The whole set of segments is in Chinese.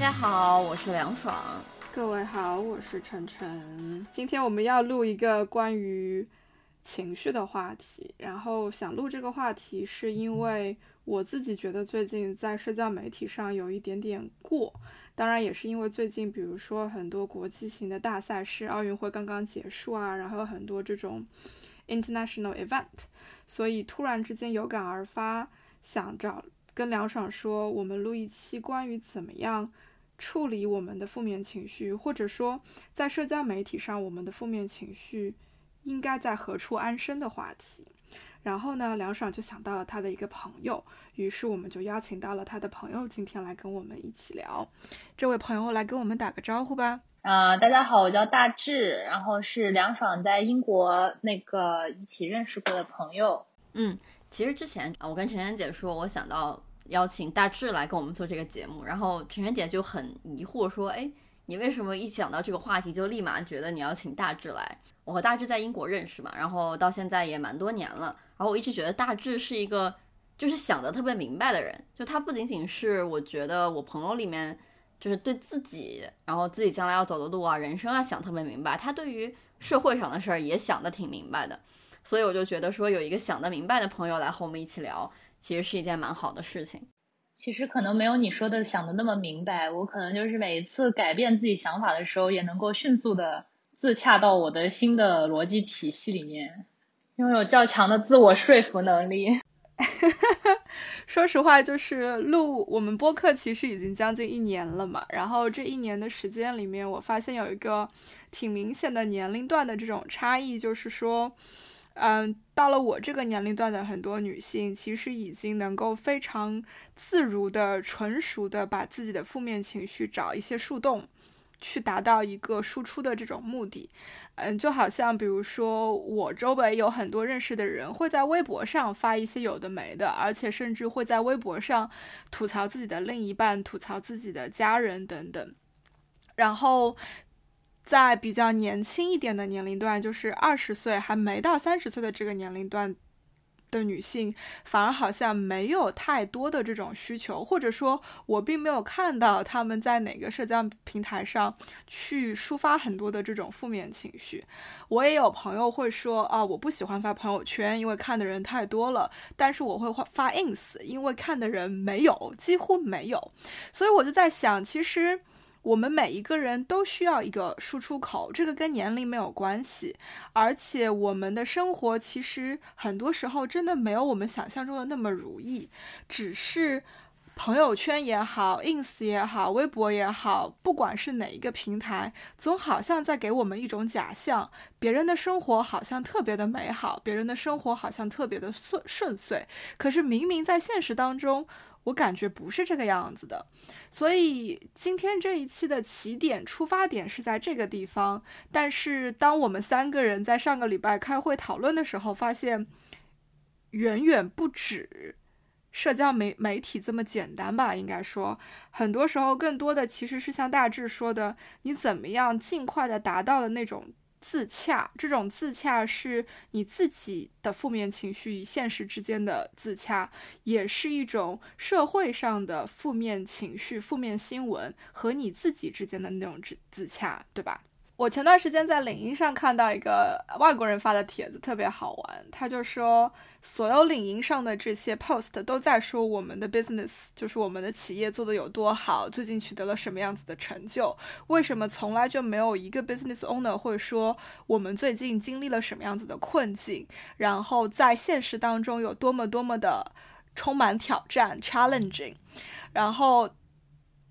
大家好，我是梁爽。各位好，我是晨晨。今天我们要录一个关于情绪的话题，然后想录这个话题，是因为我自己觉得最近在社交媒体上有一点点过，当然也是因为最近，比如说很多国际型的大赛事，奥运会刚刚结束啊，然后有很多这种 international event，所以突然之间有感而发，想找跟梁爽说，我们录一期关于怎么样。处理我们的负面情绪，或者说在社交媒体上，我们的负面情绪应该在何处安身的话题。然后呢，梁爽就想到了他的一个朋友，于是我们就邀请到了他的朋友，今天来跟我们一起聊。这位朋友来跟我们打个招呼吧。啊，大家好，我叫大志，然后是梁爽在英国那个一起认识过的朋友。嗯，其实之前啊，我跟晨晨姐说，我想到。邀请大志来跟我们做这个节目，然后晨晨姐就很疑惑说：“哎，你为什么一讲到这个话题就立马觉得你要请大志来？”我和大志在英国认识嘛，然后到现在也蛮多年了，然后我一直觉得大志是一个就是想的特别明白的人，就他不仅仅是我觉得我朋友里面就是对自己，然后自己将来要走的路啊、人生啊想特别明白，他对于社会上的事儿也想的挺明白的，所以我就觉得说有一个想得明白的朋友来和我们一起聊。其实是一件蛮好的事情。其实可能没有你说的想的那么明白，我可能就是每一次改变自己想法的时候，也能够迅速的自洽到我的新的逻辑体系里面，拥有较强的自我说服能力。说实话，就是录我们播客其实已经将近一年了嘛，然后这一年的时间里面，我发现有一个挺明显的年龄段的这种差异，就是说。嗯，到了我这个年龄段的很多女性，其实已经能够非常自如的、纯熟的把自己的负面情绪找一些树洞，去达到一个输出的这种目的。嗯，就好像比如说，我周围有很多认识的人会在微博上发一些有的没的，而且甚至会在微博上吐槽自己的另一半、吐槽自己的家人等等，然后。在比较年轻一点的年龄段，就是二十岁还没到三十岁的这个年龄段的女性，反而好像没有太多的这种需求，或者说，我并没有看到他们在哪个社交平台上去抒发很多的这种负面情绪。我也有朋友会说啊，我不喜欢发朋友圈，因为看的人太多了，但是我会发 ins，因为看的人没有，几乎没有。所以我就在想，其实。我们每一个人都需要一个输出口，这个跟年龄没有关系，而且我们的生活其实很多时候真的没有我们想象中的那么如意，只是朋友圈也好，ins 也好，微博也好，不管是哪一个平台，总好像在给我们一种假象，别人的生活好像特别的美好，别人的生活好像特别的顺顺遂，可是明明在现实当中。我感觉不是这个样子的，所以今天这一期的起点出发点是在这个地方。但是当我们三个人在上个礼拜开会讨论的时候，发现远远不止社交媒媒体这么简单吧？应该说，很多时候更多的其实是像大致说的，你怎么样尽快的达到了那种。自洽，这种自洽是你自己的负面情绪与现实之间的自洽，也是一种社会上的负面情绪、负面新闻和你自己之间的那种自自洽，对吧？我前段时间在领英上看到一个外国人发的帖子，特别好玩。他就说，所有领英上的这些 post 都在说我们的 business，就是我们的企业做的有多好，最近取得了什么样子的成就。为什么从来就没有一个 business owner 会说我们最近经历了什么样子的困境，然后在现实当中有多么多么的充满挑战 challenging，然后。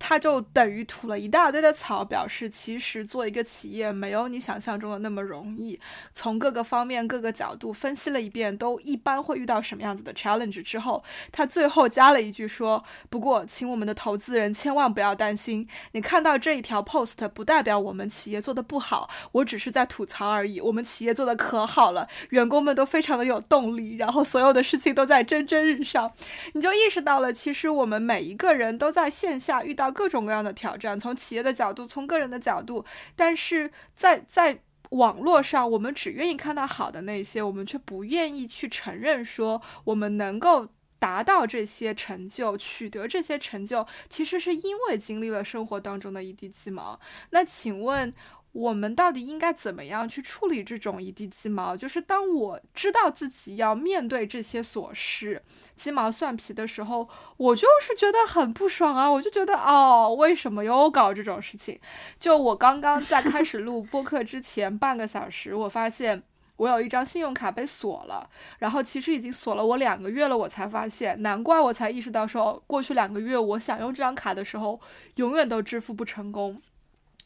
他就等于吐了一大堆的槽，表示其实做一个企业没有你想象中的那么容易。从各个方面、各个角度分析了一遍，都一般会遇到什么样子的 challenge 之后，他最后加了一句说：“不过，请我们的投资人千万不要担心，你看到这一条 post 不代表我们企业做的不好，我只是在吐槽而已。我们企业做的可好了，员工们都非常的有动力，然后所有的事情都在蒸蒸日上。你就意识到了，其实我们每一个人都在线下遇到。”各种各样的挑战，从企业的角度，从个人的角度，但是在在网络上，我们只愿意看到好的那些，我们却不愿意去承认说，我们能够达到这些成就，取得这些成就，其实是因为经历了生活当中的一地鸡毛。那请问？我们到底应该怎么样去处理这种一地鸡毛？就是当我知道自己要面对这些琐事、鸡毛蒜皮的时候，我就是觉得很不爽啊！我就觉得哦，为什么又搞这种事情？就我刚刚在开始录播客之前半个小时，我发现我有一张信用卡被锁了，然后其实已经锁了我两个月了，我才发现，难怪我才意识到说，过去两个月我想用这张卡的时候，永远都支付不成功。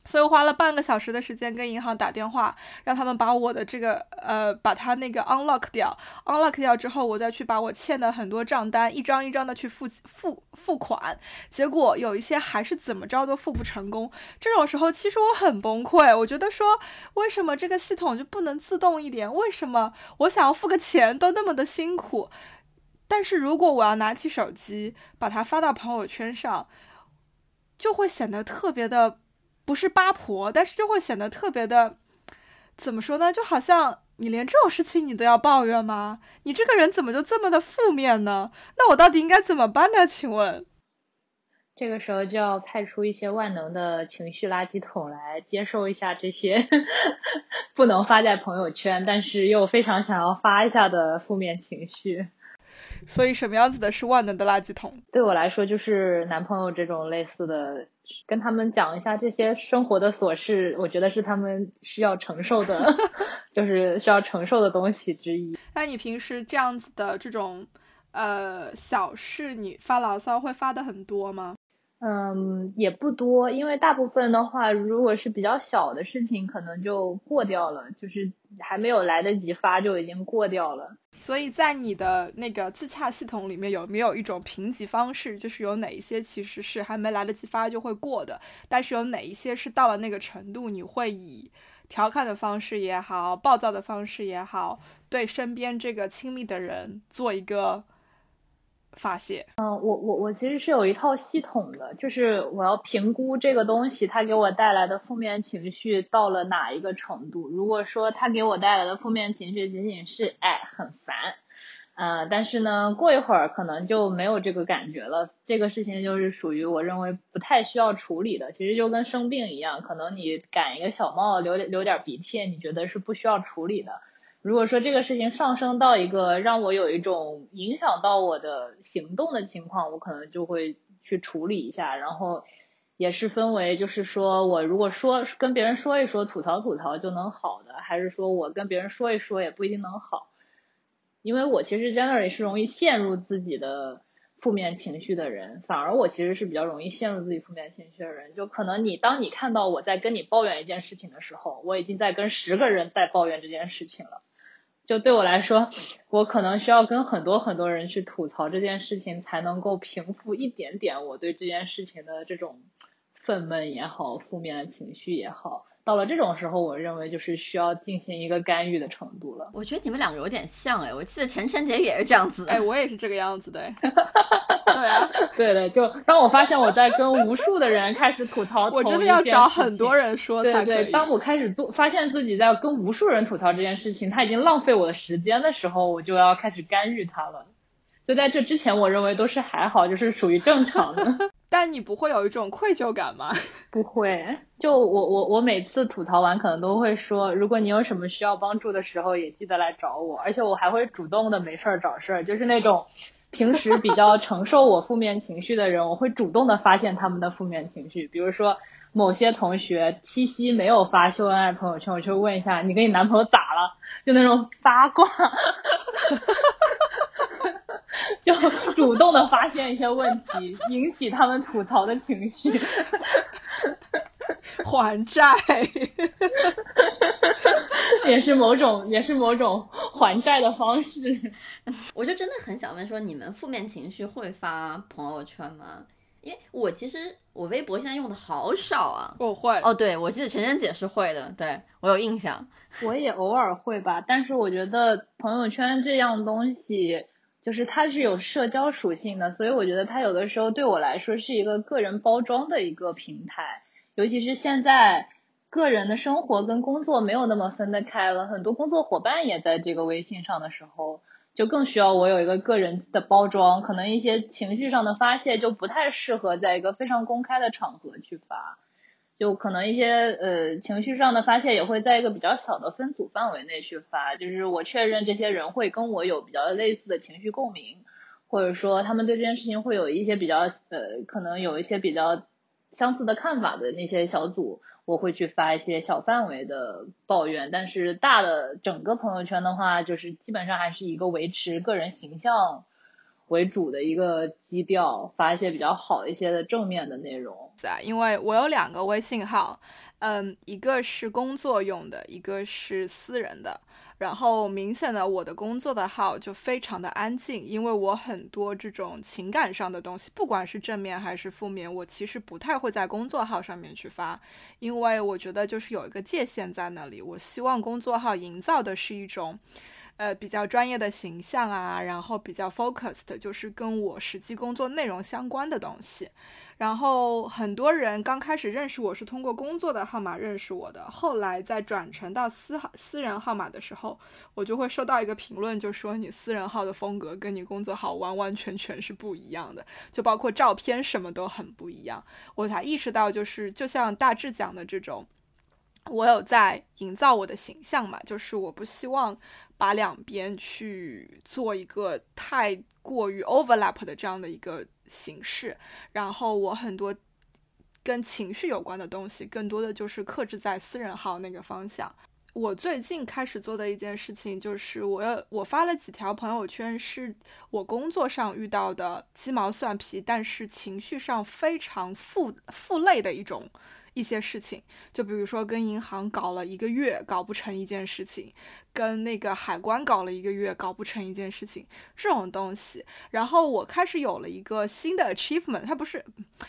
所以我花了半个小时的时间跟银行打电话，让他们把我的这个呃，把它那个 unlock 掉，unlock 掉之后，我再去把我欠的很多账单一张一张的去付付付款，结果有一些还是怎么着都付不成功。这种时候其实我很崩溃，我觉得说为什么这个系统就不能自动一点？为什么我想要付个钱都那么的辛苦？但是如果我要拿起手机把它发到朋友圈上，就会显得特别的。不是八婆，但是就会显得特别的，怎么说呢？就好像你连这种事情你都要抱怨吗？你这个人怎么就这么的负面呢？那我到底应该怎么办呢？请问，这个时候就要派出一些万能的情绪垃圾桶来接受一下这些 不能发在朋友圈，但是又非常想要发一下的负面情绪。所以，什么样子的是万能的垃圾桶？对我来说，就是男朋友这种类似的。跟他们讲一下这些生活的琐事，我觉得是他们需要承受的，就是需要承受的东西之一。那你平时这样子的这种呃小事，你发牢骚会发的很多吗？嗯，也不多，因为大部分的话，如果是比较小的事情，可能就过掉了，就是还没有来得及发就已经过掉了。所以在你的那个自洽系统里面，有没有一种评级方式？就是有哪一些其实是还没来得及发就会过的，但是有哪一些是到了那个程度，你会以调侃的方式也好，暴躁的方式也好，对身边这个亲密的人做一个。发泄，嗯，我我我其实是有一套系统的，就是我要评估这个东西它给我带来的负面情绪到了哪一个程度。如果说它给我带来的负面情绪仅仅是哎很烦，呃，但是呢过一会儿可能就没有这个感觉了，这个事情就是属于我认为不太需要处理的。其实就跟生病一样，可能你感一个小冒流流点鼻涕，你觉得是不需要处理的。如果说这个事情上升到一个让我有一种影响到我的行动的情况，我可能就会去处理一下。然后也是分为，就是说我如果说跟别人说一说，吐槽吐槽就能好的，还是说我跟别人说一说也不一定能好。因为我其实 generally 是容易陷入自己的负面情绪的人，反而我其实是比较容易陷入自己负面情绪的人。就可能你当你看到我在跟你抱怨一件事情的时候，我已经在跟十个人在抱怨这件事情了。就对我来说，我可能需要跟很多很多人去吐槽这件事情，才能够平复一点点我对这件事情的这种愤懑也好，负面的情绪也好。到了这种时候，我认为就是需要进行一个干预的程度了。我觉得你们两个有点像哎，我记得陈晨姐也是这样子，哎，我也是这个样子的。对啊，对的，就当我发现我在跟无数的人开始吐槽，我真的要找很多人说才对对，当我开始做，发现自己在跟无数人吐槽这件事情，他已经浪费我的时间的时候，我就要开始干预他了。就在这之前，我认为都是还好，就是属于正常的。但你不会有一种愧疚感吗？不会，就我我我每次吐槽完，可能都会说，如果你有什么需要帮助的时候，也记得来找我。而且我还会主动的没事儿找事儿，就是那种平时比较承受我负面情绪的人，我会主动的发现他们的负面情绪。比如说某些同学七夕没有发秀恩爱朋友圈，我就问一下你跟你男朋友咋了？就那种八卦。就主动的发现一些问题，引起他们吐槽的情绪。还债也是某种，也是某种还债的方式。我就真的很想问说，你们负面情绪会发朋友圈吗？因为我其实我微博现在用的好少啊。我会哦，对，我记得晨晨姐是会的，对我有印象。我也偶尔会吧，但是我觉得朋友圈这样东西，就是它是有社交属性的，所以我觉得它有的时候对我来说是一个个人包装的一个平台。尤其是现在，个人的生活跟工作没有那么分得开了，很多工作伙伴也在这个微信上的时候，就更需要我有一个个人的包装。可能一些情绪上的发泄就不太适合在一个非常公开的场合去发，就可能一些呃情绪上的发泄也会在一个比较小的分组范围内去发。就是我确认这些人会跟我有比较类似的情绪共鸣，或者说他们对这件事情会有一些比较呃可能有一些比较。相似的看法的那些小组，我会去发一些小范围的抱怨，但是大的整个朋友圈的话，就是基本上还是一个维持个人形象为主的一个基调，发一些比较好一些的正面的内容。在因为我有两个微信号。嗯，一个是工作用的，一个是私人的。然后明显的，我的工作的号就非常的安静，因为我很多这种情感上的东西，不管是正面还是负面，我其实不太会在工作号上面去发，因为我觉得就是有一个界限在那里。我希望工作号营造的是一种。呃，比较专业的形象啊，然后比较 focused，就是跟我实际工作内容相关的东西。然后很多人刚开始认识我是通过工作的号码认识我的，后来在转成到私号私人号码的时候，我就会收到一个评论，就说你私人号的风格跟你工作号完完全全是不一样的，就包括照片什么都很不一样。我才意识到，就是就像大致讲的这种。我有在营造我的形象嘛，就是我不希望把两边去做一个太过于 overlap 的这样的一个形式，然后我很多跟情绪有关的东西，更多的就是克制在私人号那个方向。我最近开始做的一件事情，就是我我发了几条朋友圈，是我工作上遇到的鸡毛蒜皮，但是情绪上非常负负累的一种。一些事情，就比如说跟银行搞了一个月搞不成一件事情，跟那个海关搞了一个月搞不成一件事情，这种东西，然后我开始有了一个新的 achievement，它不是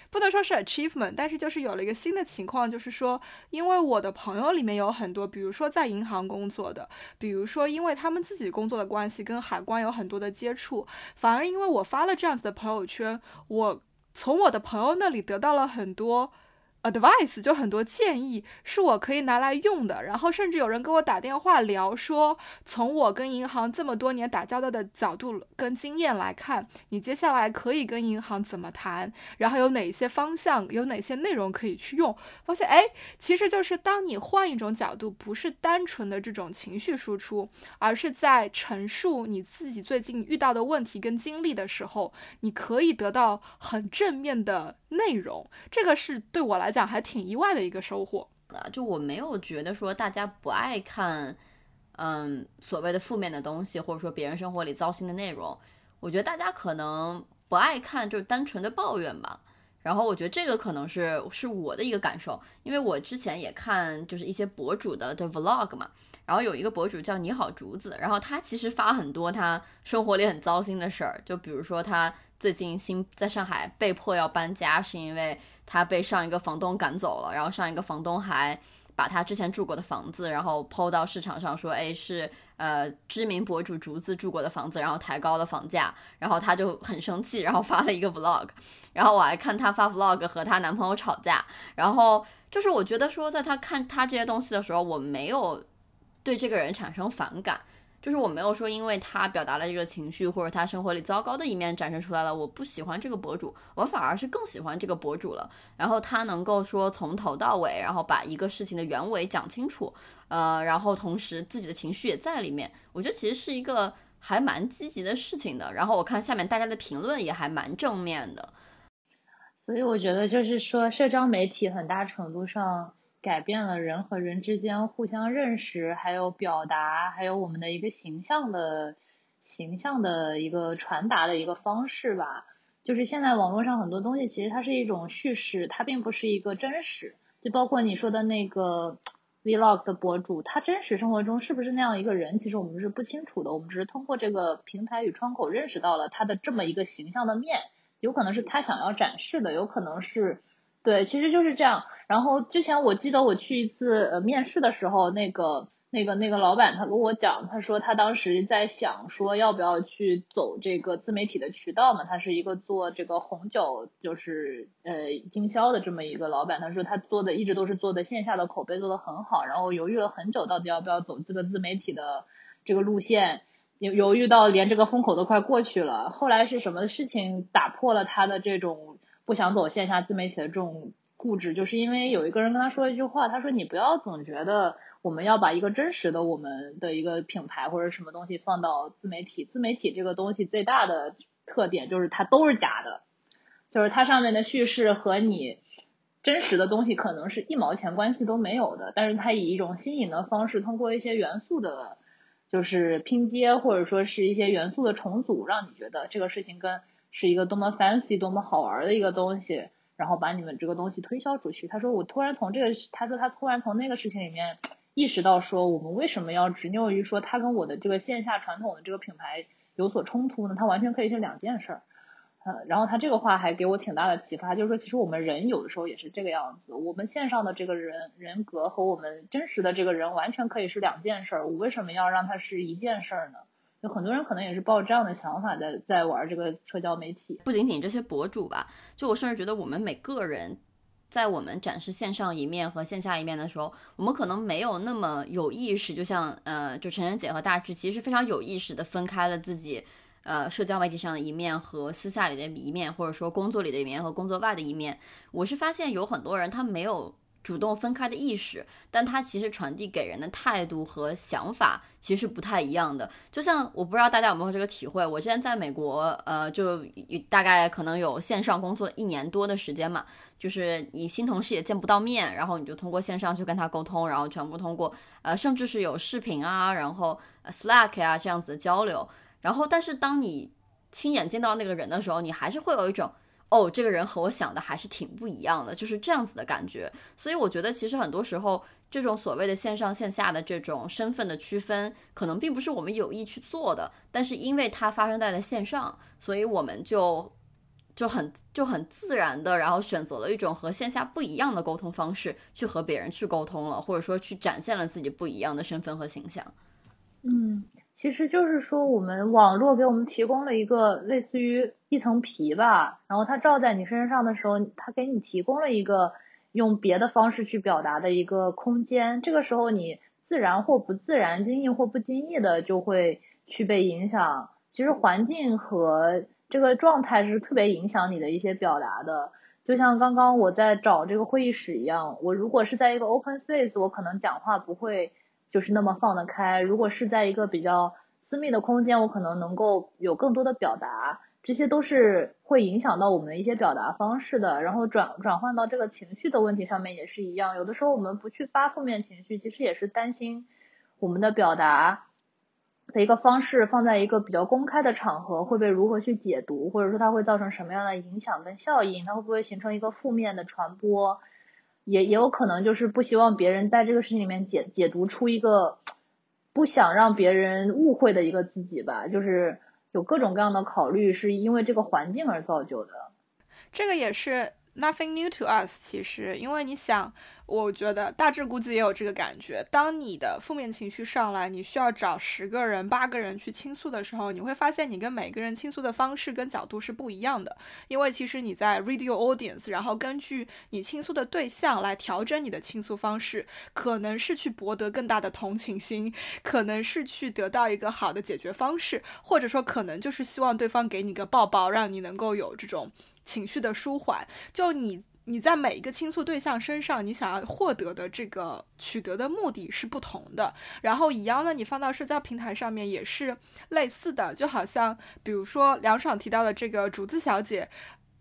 不能说是 achievement，但是就是有了一个新的情况，就是说，因为我的朋友里面有很多，比如说在银行工作的，比如说因为他们自己工作的关系跟海关有很多的接触，反而因为我发了这样子的朋友圈，我从我的朋友那里得到了很多。Advice 就很多建议是我可以拿来用的，然后甚至有人给我打电话聊说，从我跟银行这么多年打交道的角度跟经验来看，你接下来可以跟银行怎么谈，然后有哪些方向，有哪些内容可以去用。发现哎，其实就是当你换一种角度，不是单纯的这种情绪输出，而是在陈述你自己最近遇到的问题跟经历的时候，你可以得到很正面的内容。这个是对我来。讲还挺意外的一个收获的，就我没有觉得说大家不爱看，嗯，所谓的负面的东西，或者说别人生活里糟心的内容。我觉得大家可能不爱看，就是单纯的抱怨吧。然后我觉得这个可能是是我的一个感受，因为我之前也看就是一些博主的的 vlog 嘛，然后有一个博主叫你好竹子，然后他其实发很多他生活里很糟心的事儿，就比如说他最近新在上海被迫要搬家，是因为。他被上一个房东赶走了，然后上一个房东还把他之前住过的房子，然后抛到市场上说，哎，是呃知名博主竹子住过的房子，然后抬高了房价，然后他就很生气，然后发了一个 vlog，然后我还看他发 vlog 和她男朋友吵架，然后就是我觉得说，在他看他这些东西的时候，我没有对这个人产生反感。就是我没有说，因为他表达了这个情绪，或者他生活里糟糕的一面展示出来了，我不喜欢这个博主，我反而是更喜欢这个博主了。然后他能够说从头到尾，然后把一个事情的原委讲清楚，呃，然后同时自己的情绪也在里面，我觉得其实是一个还蛮积极的事情的。然后我看下面大家的评论也还蛮正面的，所以我觉得就是说，社交媒体很大程度上。改变了人和人之间互相认识，还有表达，还有我们的一个形象的形象的一个传达的一个方式吧。就是现在网络上很多东西，其实它是一种叙事，它并不是一个真实。就包括你说的那个 vlog 的博主，他真实生活中是不是那样一个人，其实我们是不清楚的。我们只是通过这个平台与窗口认识到了他的这么一个形象的面，有可能是他想要展示的，有可能是。对，其实就是这样。然后之前我记得我去一次呃面试的时候，那个那个那个老板他跟我讲，他说他当时在想说要不要去走这个自媒体的渠道嘛。他是一个做这个红酒就是呃经销的这么一个老板，他说他做的一直都是做的线下的口碑做的很好，然后犹豫了很久，到底要不要走这个自媒体的这个路线，犹犹豫到连这个风口都快过去了。后来是什么事情打破了他的这种？不想走线下自媒体的这种固执，就是因为有一个人跟他说一句话，他说你不要总觉得我们要把一个真实的我们的一个品牌或者什么东西放到自媒体，自媒体这个东西最大的特点就是它都是假的，就是它上面的叙事和你真实的东西可能是一毛钱关系都没有的，但是它以一种新颖的方式，通过一些元素的，就是拼接或者说是一些元素的重组，让你觉得这个事情跟。是一个多么 fancy、多么好玩的一个东西，然后把你们这个东西推销出去。他说我突然从这个，他说他突然从那个事情里面意识到，说我们为什么要执拗于说他跟我的这个线下传统的这个品牌有所冲突呢？他完全可以是两件事儿。呃，然后他这个话还给我挺大的启发，就是说其实我们人有的时候也是这个样子，我们线上的这个人人格和我们真实的这个人完全可以是两件事儿，我为什么要让它是一件事儿呢？有很多人可能也是抱着这样的想法在在玩这个社交媒体，不仅仅这些博主吧，就我甚至觉得我们每个人，在我们展示线上一面和线下一面的时候，我们可能没有那么有意识，就像呃，就陈晨姐和大志其实非常有意识的分开了自己，呃，社交媒体上的一面和私下里的一面，或者说工作里的一面和工作外的一面。我是发现有很多人他没有。主动分开的意识，但他其实传递给人的态度和想法其实是不太一样的。就像我不知道大家有没有这个体会，我之前在美国，呃，就大概可能有线上工作一年多的时间嘛，就是你新同事也见不到面，然后你就通过线上去跟他沟通，然后全部通过，呃，甚至是有视频啊，然后 Slack 啊这样子的交流。然后，但是当你亲眼见到那个人的时候，你还是会有一种。哦，这个人和我想的还是挺不一样的，就是这样子的感觉。所以我觉得，其实很多时候，这种所谓的线上线下的这种身份的区分，可能并不是我们有意去做的，但是因为它发生在了线上，所以我们就就很就很自然的，然后选择了一种和线下不一样的沟通方式，去和别人去沟通了，或者说去展现了自己不一样的身份和形象。嗯。其实就是说，我们网络给我们提供了一个类似于一层皮吧，然后它照在你身上的时候，它给你提供了一个用别的方式去表达的一个空间。这个时候，你自然或不自然、经意或不经意的就会去被影响。其实环境和这个状态是特别影响你的一些表达的。就像刚刚我在找这个会议室一样，我如果是在一个 open space，我可能讲话不会。就是那么放得开。如果是在一个比较私密的空间，我可能能够有更多的表达，这些都是会影响到我们的一些表达方式的。然后转转换到这个情绪的问题上面也是一样。有的时候我们不去发负面情绪，其实也是担心我们的表达的一个方式放在一个比较公开的场合会被如何去解读，或者说它会造成什么样的影响跟效应，它会不会形成一个负面的传播。也也有可能就是不希望别人在这个事情里面解解读出一个不想让别人误会的一个自己吧，就是有各种各样的考虑，是因为这个环境而造就的。这个也是 nothing new to us，其实，因为你想。我觉得大致估计也有这个感觉。当你的负面情绪上来，你需要找十个人、八个人去倾诉的时候，你会发现你跟每个人倾诉的方式跟角度是不一样的。因为其实你在 read your audience，然后根据你倾诉的对象来调整你的倾诉方式，可能是去博得更大的同情心，可能是去得到一个好的解决方式，或者说可能就是希望对方给你个抱抱，让你能够有这种情绪的舒缓。就你。你在每一个倾诉对象身上，你想要获得的这个取得的目的是不同的。然后一样呢，你放到社交平台上面也是类似的，就好像比如说梁爽提到的这个竹子小姐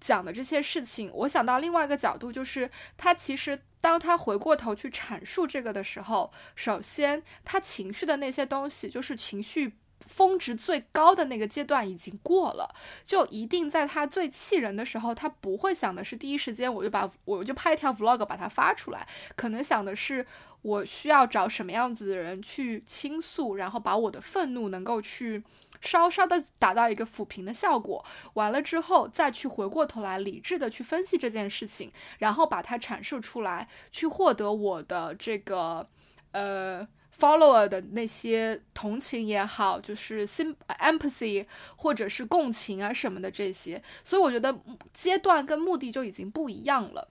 讲的这些事情，我想到另外一个角度，就是她其实当她回过头去阐述这个的时候，首先她情绪的那些东西，就是情绪。峰值最高的那个阶段已经过了，就一定在他最气人的时候，他不会想的是第一时间我就把我就拍一条 vlog 把它发出来，可能想的是我需要找什么样子的人去倾诉，然后把我的愤怒能够去稍稍的达到一个抚平的效果，完了之后再去回过头来理智的去分析这件事情，然后把它阐述出来，去获得我的这个呃。Follower 的那些同情也好，就是 sim empathy 或者是共情啊什么的这些，所以我觉得阶段跟目的就已经不一样了。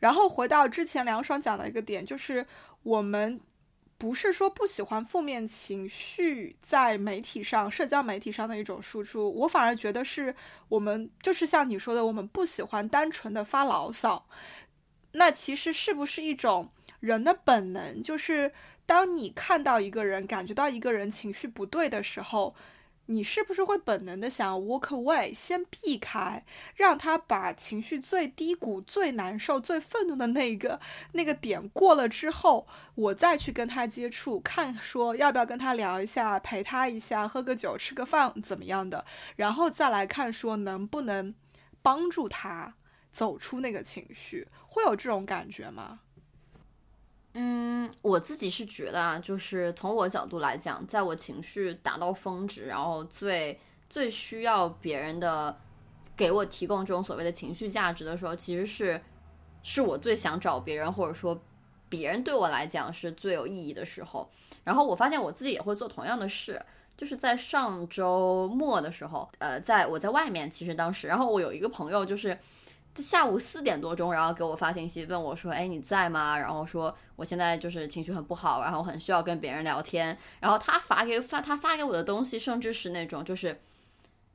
然后回到之前梁爽讲的一个点，就是我们不是说不喜欢负面情绪在媒体上、社交媒体上的一种输出，我反而觉得是我们就是像你说的，我们不喜欢单纯的发牢骚。那其实是不是一种人的本能，就是？当你看到一个人，感觉到一个人情绪不对的时候，你是不是会本能的想 walk away，先避开，让他把情绪最低谷、最难受、最愤怒的那个那个点过了之后，我再去跟他接触，看说要不要跟他聊一下，陪他一下，喝个酒、吃个饭怎么样的，然后再来看说能不能帮助他走出那个情绪，会有这种感觉吗？嗯，我自己是觉得啊，就是从我角度来讲，在我情绪达到峰值，然后最最需要别人的给我提供这种所谓的情绪价值的时候，其实是是我最想找别人，或者说别人对我来讲是最有意义的时候。然后我发现我自己也会做同样的事，就是在上周末的时候，呃，在我在外面，其实当时，然后我有一个朋友就是。下午四点多钟，然后给我发信息问我说：“哎，你在吗？”然后说我现在就是情绪很不好，然后很需要跟别人聊天。然后他发给发他发给我的东西，甚至是那种就是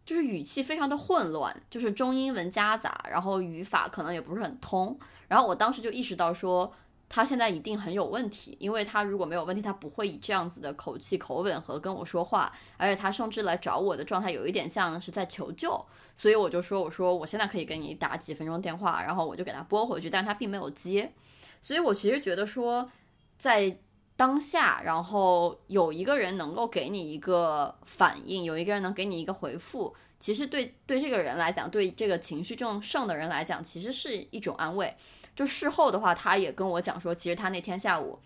就是语气非常的混乱，就是中英文夹杂，然后语法可能也不是很通。然后我当时就意识到说。他现在一定很有问题，因为他如果没有问题，他不会以这样子的口气、口吻和跟我说话，而且他甚至来找我的状态有一点像是在求救，所以我就说，我说我现在可以跟你打几分钟电话，然后我就给他拨回去，但他并没有接，所以我其实觉得说，在当下，然后有一个人能够给你一个反应，有一个人能给你一个回复，其实对对这个人来讲，对这个情绪正盛的人来讲，其实是一种安慰。就事后的话，他也跟我讲说，其实他那天下午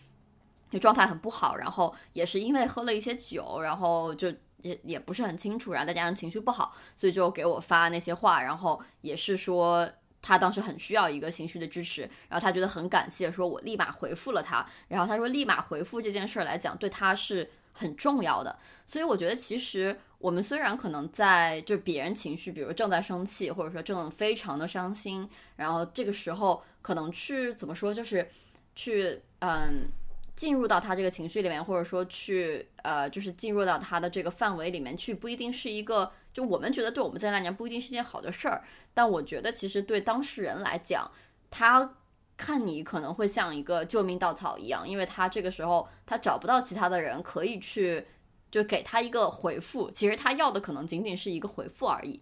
就状态很不好，然后也是因为喝了一些酒，然后就也也不是很清楚，然后再加上情绪不好，所以就给我发那些话，然后也是说他当时很需要一个情绪的支持，然后他觉得很感谢，说我立马回复了他，然后他说立马回复这件事儿来讲，对他是很重要的，所以我觉得其实。我们虽然可能在就别人情绪，比如正在生气，或者说正非常的伤心，然后这个时候可能去怎么说，就是去嗯进入到他这个情绪里面，或者说去呃就是进入到他的这个范围里面去，不一定是一个就我们觉得对我们这来讲不一定是件好的事儿，但我觉得其实对当事人来讲，他看你可能会像一个救命稻草一样，因为他这个时候他找不到其他的人可以去。就给他一个回复，其实他要的可能仅仅是一个回复而已。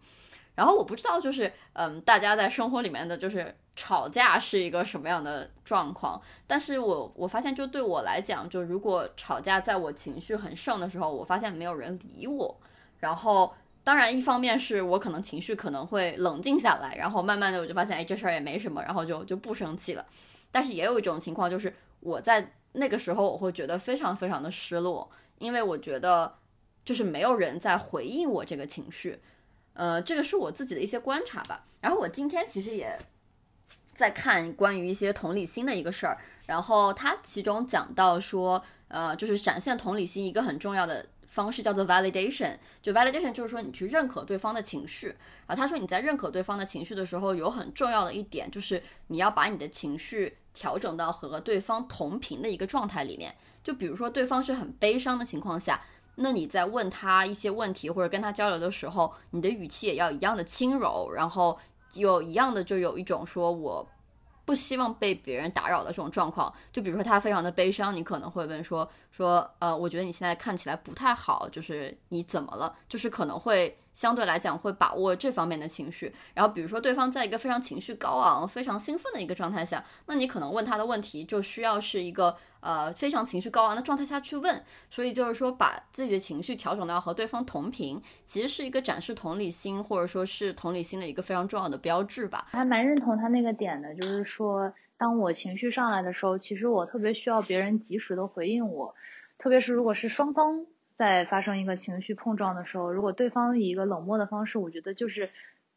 然后我不知道，就是嗯，大家在生活里面的就是吵架是一个什么样的状况。但是我我发现，就对我来讲，就如果吵架在我情绪很盛的时候，我发现没有人理我。然后当然，一方面是我可能情绪可能会冷静下来，然后慢慢的我就发现，哎，这事儿也没什么，然后就就不生气了。但是也有一种情况，就是我在那个时候我会觉得非常非常的失落。因为我觉得，就是没有人在回应我这个情绪，呃，这个是我自己的一些观察吧。然后我今天其实也在看关于一些同理心的一个事儿，然后他其中讲到说，呃，就是展现同理心一个很重要的方式叫做 validation，就 validation 就是说你去认可对方的情绪。啊，他说你在认可对方的情绪的时候，有很重要的一点就是你要把你的情绪调整到和对方同频的一个状态里面。就比如说，对方是很悲伤的情况下，那你在问他一些问题或者跟他交流的时候，你的语气也要一样的轻柔，然后有一样的就有一种说我不希望被别人打扰的这种状况。就比如说他非常的悲伤，你可能会问说说呃，我觉得你现在看起来不太好，就是你怎么了？就是可能会相对来讲会把握这方面的情绪。然后比如说对方在一个非常情绪高昂、非常兴奋的一个状态下，那你可能问他的问题就需要是一个呃非常情绪高昂的状态下去问。所以就是说把自己的情绪调整到和对方同频，其实是一个展示同理心或者说是同理心的一个非常重要的标志吧。还蛮认同他那个点的，就是说当我情绪上来的时候，其实我特别需要别人及时的回应我。特别是如果是双方在发生一个情绪碰撞的时候，如果对方以一个冷漠的方式，我觉得就是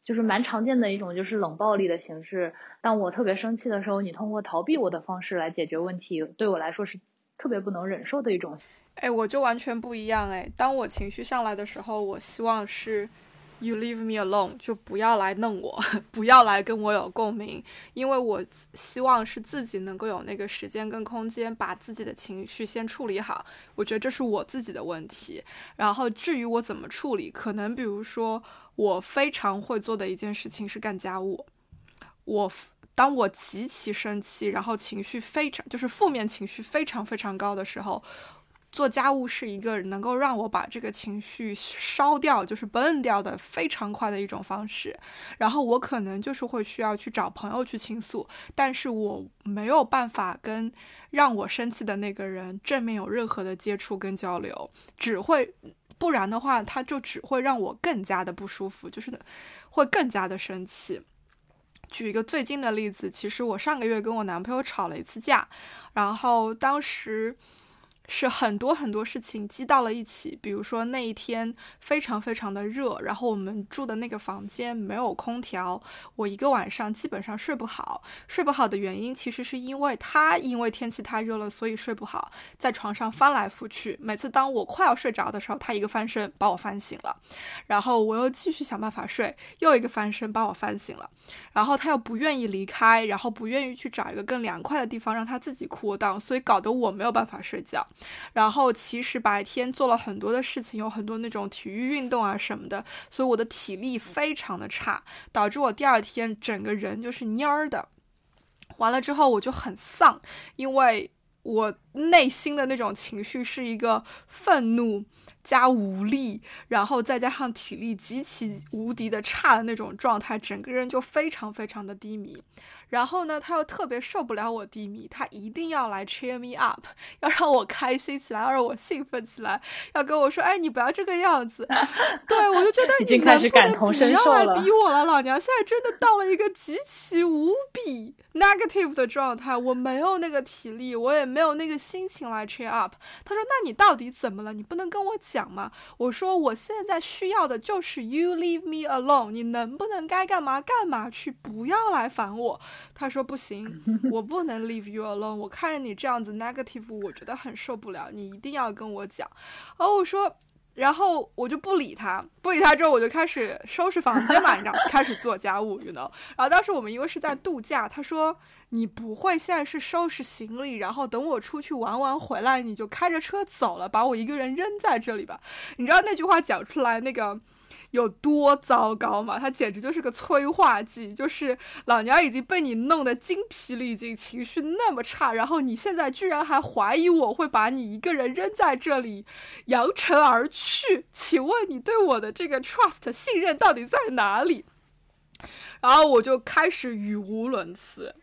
就是蛮常见的一种就是冷暴力的形式。当我特别生气的时候，你通过逃避我的方式来解决问题，对我来说是特别不能忍受的一种。哎，我就完全不一样哎。当我情绪上来的时候，我希望是。You leave me alone，就不要来弄我，不要来跟我有共鸣，因为我希望是自己能够有那个时间跟空间，把自己的情绪先处理好。我觉得这是我自己的问题。然后至于我怎么处理，可能比如说我非常会做的一件事情是干家务。我当我极其生气，然后情绪非常就是负面情绪非常非常高的时候。做家务是一个能够让我把这个情绪烧掉，就是 burn 掉的非常快的一种方式。然后我可能就是会需要去找朋友去倾诉，但是我没有办法跟让我生气的那个人正面有任何的接触跟交流，只会不然的话，他就只会让我更加的不舒服，就是会更加的生气。举一个最近的例子，其实我上个月跟我男朋友吵了一次架，然后当时。是很多很多事情积到了一起，比如说那一天非常非常的热，然后我们住的那个房间没有空调，我一个晚上基本上睡不好。睡不好的原因其实是因为他因为天气太热了，所以睡不好，在床上翻来覆去。每次当我快要睡着的时候，他一个翻身把我翻醒了，然后我又继续想办法睡，又一个翻身把我翻醒了，然后他又不愿意离开，然后不愿意去找一个更凉快的地方让他自己哭荡，所以搞得我没有办法睡觉。然后其实白天做了很多的事情，有很多那种体育运动啊什么的，所以我的体力非常的差，导致我第二天整个人就是蔫儿的。完了之后我就很丧，因为我内心的那种情绪是一个愤怒。加无力，然后再加上体力极其无敌的差的那种状态，整个人就非常非常的低迷。然后呢，他又特别受不了我低迷，他一定要来 cheer me up，要让我开心起来，要让我兴奋起来，要跟我说：“哎，你不要这个样子。”对我就觉得你能不能不要来逼我了？老娘现在真的到了一个极其无比 negative 的状态，我没有那个体力，我也没有那个心情来 cheer up。他说：“那你到底怎么了？你不能跟我讲。”讲吗？我说我现在需要的就是 you leave me alone。你能不能该干嘛干嘛去，不要来烦我？他说不行，我不能 leave you alone。我看着你这样子 negative，我觉得很受不了。你一定要跟我讲。哦，我说，然后我就不理他，不理他之后，我就开始收拾房间嘛，你知道，开始做家务，you know。然后当时我们因为是在度假，他说。你不会现在是收拾行李，然后等我出去玩完回来，你就开着车走了，把我一个人扔在这里吧？你知道那句话讲出来那个有多糟糕吗？它简直就是个催化剂，就是老娘已经被你弄得精疲力尽，情绪那么差，然后你现在居然还怀疑我会把你一个人扔在这里，扬尘而去？请问你对我的这个 trust 信任到底在哪里？然后我就开始语无伦次。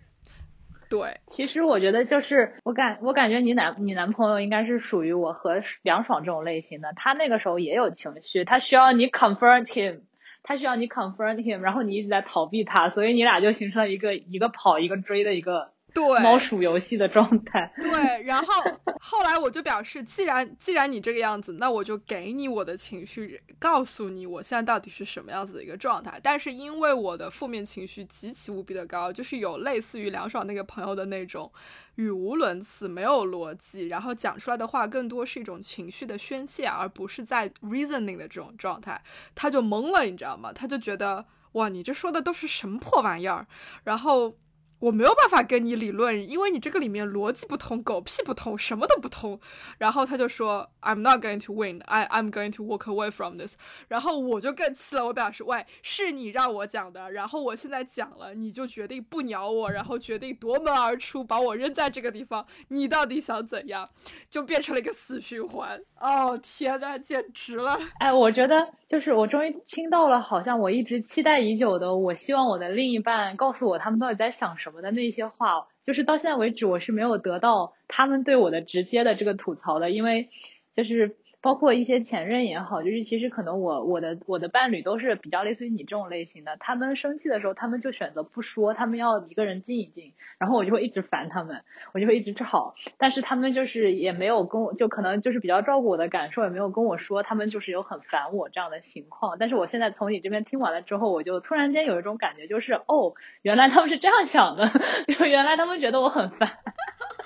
对，其实我觉得就是我感我感觉你男你男朋友应该是属于我和梁爽这种类型的，他那个时候也有情绪，他需要你 confront him，他需要你 confront him，然后你一直在逃避他，所以你俩就形成了一个一个跑一个追的一个。对猫鼠游戏的状态。对，然后后来我就表示，既然既然你这个样子，那我就给你我的情绪，告诉你我现在到底是什么样子的一个状态。但是因为我的负面情绪极其无比的高，就是有类似于梁爽那个朋友的那种语无伦次、没有逻辑，然后讲出来的话更多是一种情绪的宣泄，而不是在 reasoning 的这种状态，他就懵了，你知道吗？他就觉得哇，你这说的都是什么破玩意儿？然后。我没有办法跟你理论，因为你这个里面逻辑不通，狗屁不通，什么都不通。然后他就说，I'm not going to win, I I'm going to walk away from this。然后我就更气了，我表示，喂，是你让我讲的，然后我现在讲了，你就决定不鸟我，然后决定夺门而出，把我扔在这个地方，你到底想怎样？就变成了一个死循环。哦天呐，简直了！哎，我觉得。就是我终于听到了，好像我一直期待已久的，我希望我的另一半告诉我他们到底在想什么的那些话，就是到现在为止我是没有得到他们对我的直接的这个吐槽的，因为就是。包括一些前任也好，就是其实可能我我的我的伴侣都是比较类似于你这种类型的，他们生气的时候，他们就选择不说，他们要一个人静一静，然后我就会一直烦他们，我就会一直吵，但是他们就是也没有跟我就可能就是比较照顾我的感受，也没有跟我说他们就是有很烦我这样的情况，但是我现在从你这边听完了之后，我就突然间有一种感觉，就是哦，原来他们是这样想的，就原来他们觉得我很烦。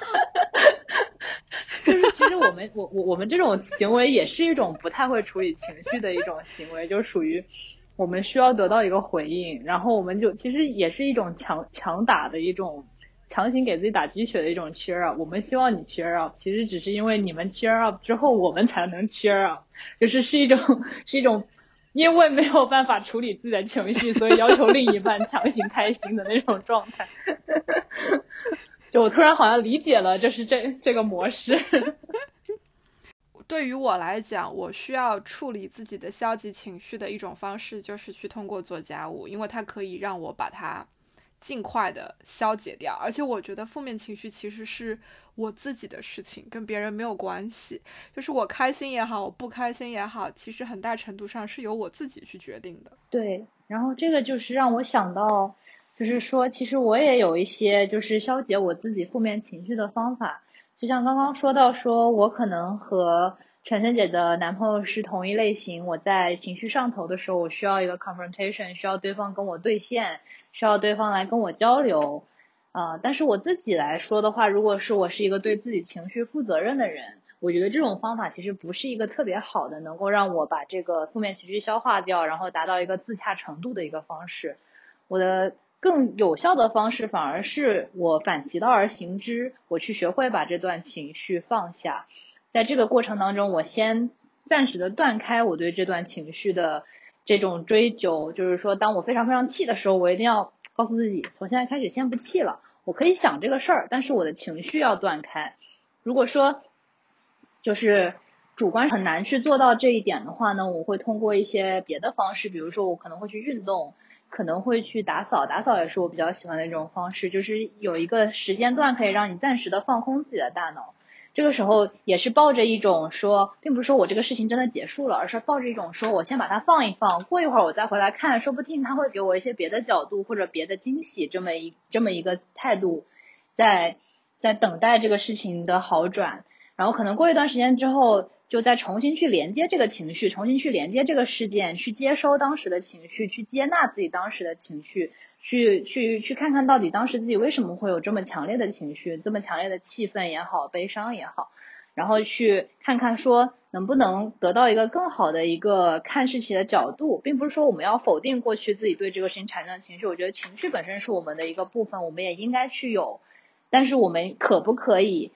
就是其实我们我我我们这种行为也是一种不太会处理情绪的一种行为，就属于我们需要得到一个回应，然后我们就其实也是一种强强打的一种强行给自己打鸡血的一种 cheer up。我们希望你 cheer up，其实只是因为你们 cheer up 之后，我们才能 cheer up，就是是一种是一种因为没有办法处理自己的情绪，所以要求另一半强行开心的那种状态。就我突然好像理解了，就是这这个模式。对于我来讲，我需要处理自己的消极情绪的一种方式，就是去通过做家务，因为它可以让我把它尽快的消解掉。而且我觉得负面情绪其实是我自己的事情，跟别人没有关系。就是我开心也好，我不开心也好，其实很大程度上是由我自己去决定的。对，然后这个就是让我想到。就是说，其实我也有一些就是消解我自己负面情绪的方法，就像刚刚说到，说我可能和晨晨姐的男朋友是同一类型，我在情绪上头的时候，我需要一个 confrontation，需要对方跟我对线，需要对方来跟我交流，啊，但是我自己来说的话，如果是我是一个对自己情绪负责任的人，我觉得这种方法其实不是一个特别好的，能够让我把这个负面情绪消化掉，然后达到一个自洽程度的一个方式，我的。更有效的方式反而是我反其道而行之，我去学会把这段情绪放下，在这个过程当中，我先暂时的断开我对这段情绪的这种追究，就是说，当我非常非常气的时候，我一定要告诉自己，从现在开始先不气了，我可以想这个事儿，但是我的情绪要断开。如果说就是主观很难去做到这一点的话呢，我会通过一些别的方式，比如说我可能会去运动。可能会去打扫，打扫也是我比较喜欢的一种方式，就是有一个时间段可以让你暂时的放空自己的大脑。这个时候也是抱着一种说，并不是说我这个事情真的结束了，而是抱着一种说我先把它放一放，过一会儿我再回来看，说不定他会给我一些别的角度或者别的惊喜，这么一这么一个态度，在在等待这个事情的好转。然后可能过一段时间之后。就再重新去连接这个情绪，重新去连接这个事件，去接收当时的情绪，去接纳自己当时的情绪，去去去看看到底当时自己为什么会有这么强烈的情绪，这么强烈的气氛也好，悲伤也好，然后去看看说能不能得到一个更好的一个看事情的角度，并不是说我们要否定过去自己对这个事情产生的情绪，我觉得情绪本身是我们的一个部分，我们也应该去有，但是我们可不可以？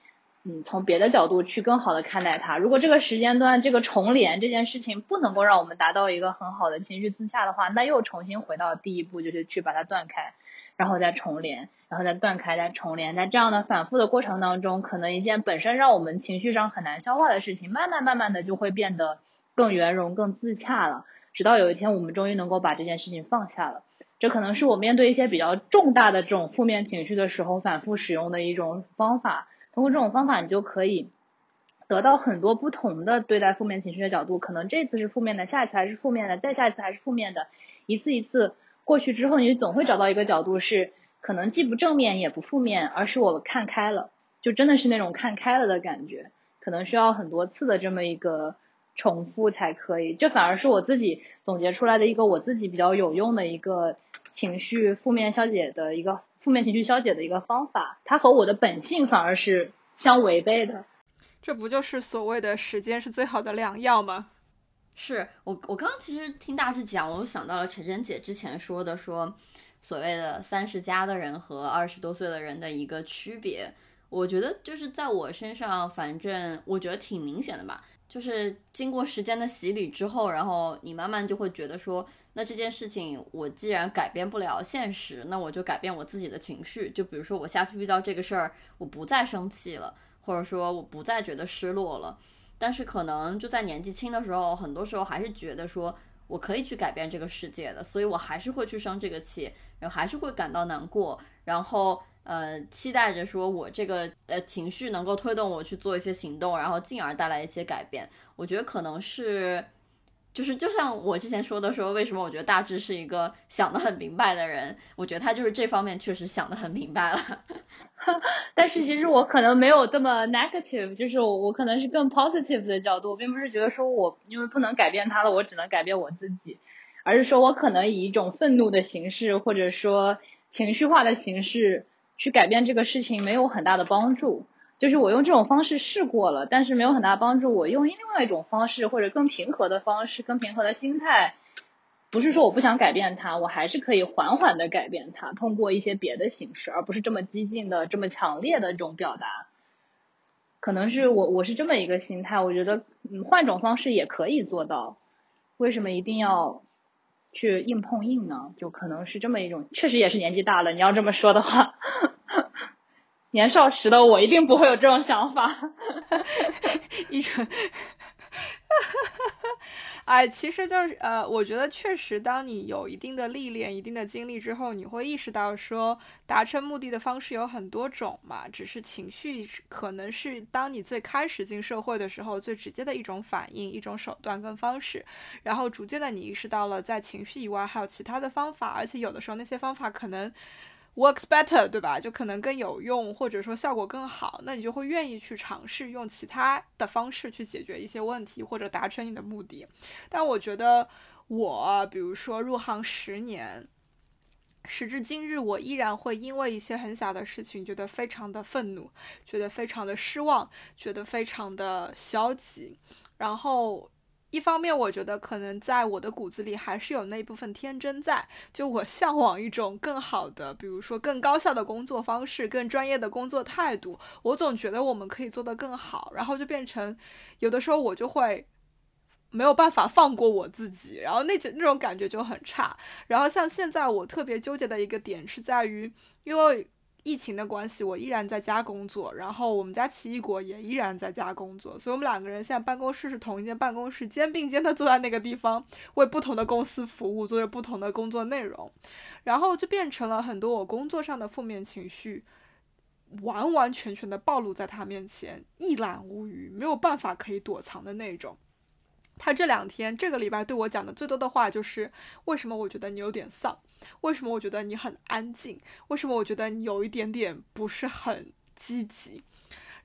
嗯，从别的角度去更好的看待它。如果这个时间段这个重连这件事情不能够让我们达到一个很好的情绪自洽的话，那又重新回到第一步，就是去把它断开，然后再重连，然后再断开，再重连。在这样的反复的过程当中，可能一件本身让我们情绪上很难消化的事情，慢慢慢慢的就会变得更圆融、更自洽了。直到有一天，我们终于能够把这件事情放下了。这可能是我面对一些比较重大的这种负面情绪的时候，反复使用的一种方法。通过这种方法，你就可以得到很多不同的对待负面情绪的角度。可能这次是负面的，下一次还是负面的，再下一次还是负面的。一次一次过去之后，你总会找到一个角度，是可能既不正面也不负面，而是我看开了，就真的是那种看开了的感觉。可能需要很多次的这么一个重复才可以。这反而是我自己总结出来的一个我自己比较有用的一个情绪负面消解的一个。负面情绪消解的一个方法，它和我的本性反而是相违背的。这不就是所谓的时间是最好的良药吗？是我，我刚刚其实听大致讲，我想到了晨晨姐之前说的，说所谓的三十加的人和二十多岁的人的一个区别。我觉得就是在我身上，反正我觉得挺明显的吧。就是经过时间的洗礼之后，然后你慢慢就会觉得说。那这件事情，我既然改变不了现实，那我就改变我自己的情绪。就比如说，我下次遇到这个事儿，我不再生气了，或者说我不再觉得失落了。但是可能就在年纪轻的时候，很多时候还是觉得说我可以去改变这个世界的，所以我还是会去生这个气，然后还是会感到难过，然后呃期待着说我这个呃情绪能够推动我去做一些行动，然后进而带来一些改变。我觉得可能是，就是就像我之前说的说，为什么我觉得大致是一个想得很明白的人，我觉得他就是这方面确实想得很明白了。但是其实我可能没有这么 negative，就是我可能是更 positive 的角度，并不是觉得说我因为不能改变他了，我只能改变我自己，而是说我可能以一种愤怒的形式，或者说情绪化的形式去改变这个事情，没有很大的帮助。就是我用这种方式试过了，但是没有很大帮助。我用另外一种方式，或者更平和的方式，更平和的心态。不是说我不想改变它，我还是可以缓缓的改变它，通过一些别的形式，而不是这么激进的、这么强烈的这种表达。可能是我我是这么一个心态，我觉得嗯换种方式也可以做到。为什么一定要去硬碰硬呢？就可能是这么一种，确实也是年纪大了。你要这么说的话，年少时的我一定不会有这种想法。一种。哎，其实就是呃，我觉得确实，当你有一定的历练、一定的经历之后，你会意识到说，达成目的的方式有很多种嘛。只是情绪可能是当你最开始进社会的时候最直接的一种反应、一种手段跟方式。然后逐渐的，你意识到了在情绪以外还有其他的方法，而且有的时候那些方法可能。Works better，对吧？就可能更有用，或者说效果更好，那你就会愿意去尝试用其他的方式去解决一些问题，或者达成你的目的。但我觉得，我比如说入行十年，时至今日，我依然会因为一些很小的事情觉得非常的愤怒，觉得非常的失望，觉得非常的消极，然后。一方面，我觉得可能在我的骨子里还是有那部分天真在，就我向往一种更好的，比如说更高效的工作方式，更专业的工作态度。我总觉得我们可以做得更好，然后就变成有的时候我就会没有办法放过我自己，然后那种那种感觉就很差。然后像现在我特别纠结的一个点是在于，因为。疫情的关系，我依然在家工作，然后我们家奇异果也依然在家工作，所以我们两个人现在办公室是同一间办公室，肩并肩的坐在那个地方，为不同的公司服务，做着不同的工作内容，然后就变成了很多我工作上的负面情绪，完完全全的暴露在他面前，一览无余，没有办法可以躲藏的那种。他这两天这个礼拜对我讲的最多的话就是：为什么我觉得你有点丧？为什么我觉得你很安静？为什么我觉得你有一点点不是很积极？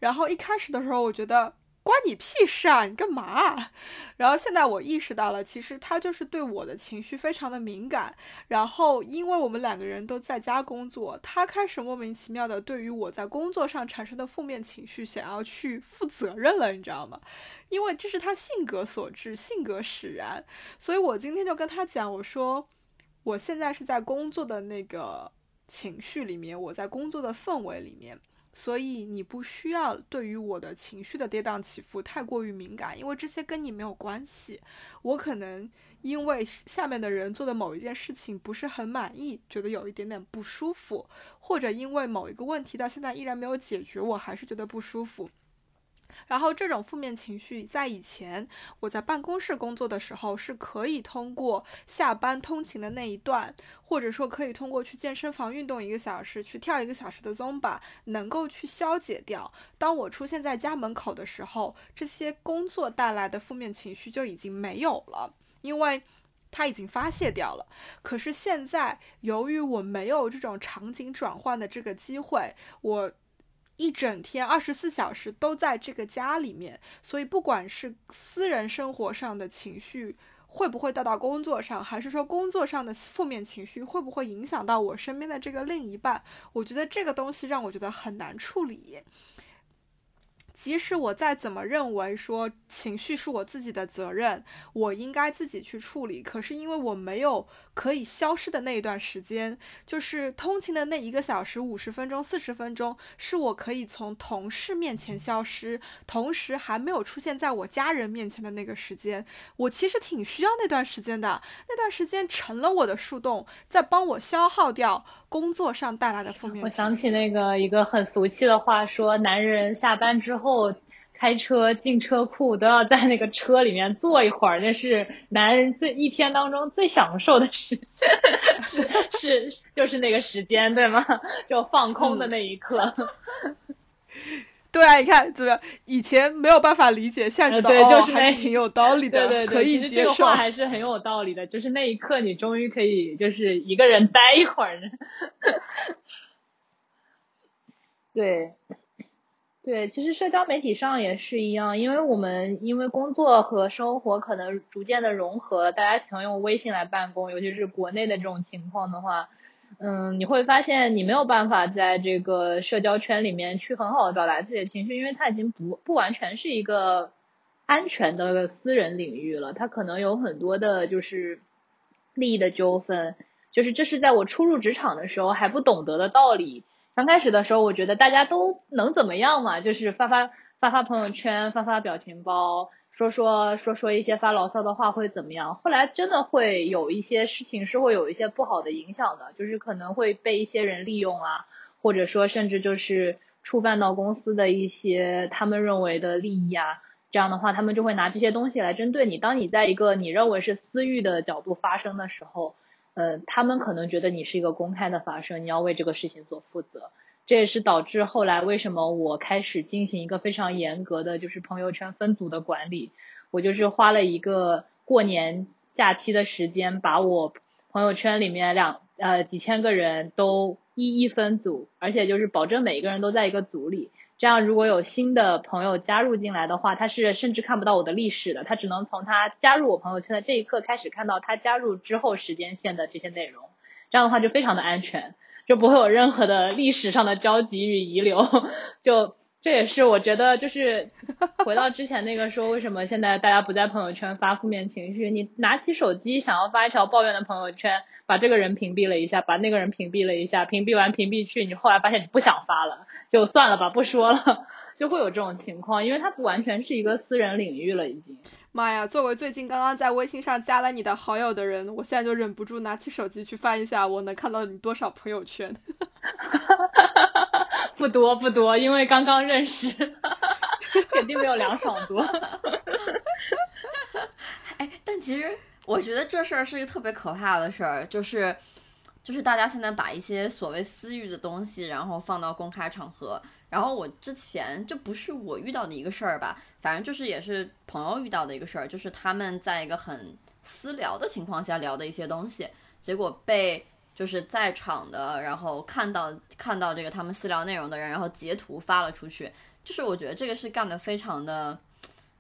然后一开始的时候，我觉得。关你屁事啊！你干嘛？然后现在我意识到了，其实他就是对我的情绪非常的敏感。然后因为我们两个人都在家工作，他开始莫名其妙的对于我在工作上产生的负面情绪想要去负责任了，你知道吗？因为这是他性格所致，性格使然。所以我今天就跟他讲，我说我现在是在工作的那个情绪里面，我在工作的氛围里面。所以你不需要对于我的情绪的跌宕起伏太过于敏感，因为这些跟你没有关系。我可能因为下面的人做的某一件事情不是很满意，觉得有一点点不舒服，或者因为某一个问题到现在依然没有解决，我还是觉得不舒服。然后这种负面情绪在以前我在办公室工作的时候是可以通过下班通勤的那一段，或者说可以通过去健身房运动一个小时，去跳一个小时的 Zumba，能够去消解掉。当我出现在家门口的时候，这些工作带来的负面情绪就已经没有了，因为它已经发泄掉了。可是现在由于我没有这种场景转换的这个机会，我。一整天二十四小时都在这个家里面，所以不管是私人生活上的情绪会不会带到工作上，还是说工作上的负面情绪会不会影响到我身边的这个另一半，我觉得这个东西让我觉得很难处理。即使我再怎么认为说情绪是我自己的责任，我应该自己去处理，可是因为我没有可以消失的那一段时间，就是通勤的那一个小时、五十分钟、四十分钟，是我可以从同事面前消失，同时还没有出现在我家人面前的那个时间，我其实挺需要那段时间的。那段时间成了我的树洞，在帮我消耗掉工作上带来的负面。我想起那个一个很俗气的话，说男人下班之后。后开车进车库都要在那个车里面坐一会儿，那是男人最一天当中最享受的事，是是就是那个时间对吗？就放空的那一刻。对啊，你看怎么样？以前没有办法理解，现在觉得哦，还是挺有道理的，对对对，可以接受。这个话还是很有道理的，就是那一刻你终于可以就是一个人待一会儿。对。对，其实社交媒体上也是一样，因为我们因为工作和生活可能逐渐的融合，大家喜欢用微信来办公，尤其是国内的这种情况的话，嗯，你会发现你没有办法在这个社交圈里面去很好的表达自己的情绪，因为它已经不不完全是一个安全的私人领域了，它可能有很多的就是利益的纠纷，就是这是在我初入职场的时候还不懂得的道理。刚开始的时候，我觉得大家都能怎么样嘛，就是发发发发朋友圈，发发表情包，说说说说一些发牢骚的话会怎么样？后来真的会有一些事情是会有一些不好的影响的，就是可能会被一些人利用啊，或者说甚至就是触犯到公司的一些他们认为的利益啊，这样的话他们就会拿这些东西来针对你。当你在一个你认为是私欲的角度发生的时候。呃，他们可能觉得你是一个公开的发生，你要为这个事情所负责。这也是导致后来为什么我开始进行一个非常严格的，就是朋友圈分组的管理。我就是花了一个过年假期的时间，把我朋友圈里面两呃几千个人都一一分组，而且就是保证每一个人都在一个组里。这样，如果有新的朋友加入进来的话，他是甚至看不到我的历史的，他只能从他加入我朋友圈的这一刻开始看到他加入之后时间线的这些内容。这样的话就非常的安全，就不会有任何的历史上的交集与遗留。就这也是我觉得，就是回到之前那个说，为什么现在大家不在朋友圈发负面情绪？你拿起手机想要发一条抱怨的朋友圈，把这个人屏蔽了一下，把那个人屏蔽了一下，屏蔽完屏蔽去，你后来发现你不想发了。就算了吧，不说了，就会有这种情况，因为它不完全是一个私人领域了，已经。妈呀！作为最近刚刚在微信上加了你的好友的人，我现在就忍不住拿起手机去翻一下，我能看到你多少朋友圈？哈 不多不多，因为刚刚认识，肯定没有凉爽多。哎，但其实我觉得这事儿是一个特别可怕的事儿，就是。就是大家现在把一些所谓私域的东西，然后放到公开场合。然后我之前就不是我遇到的一个事儿吧，反正就是也是朋友遇到的一个事儿，就是他们在一个很私聊的情况下聊的一些东西，结果被就是在场的，然后看到看到这个他们私聊内容的人，然后截图发了出去。就是我觉得这个是干的非常的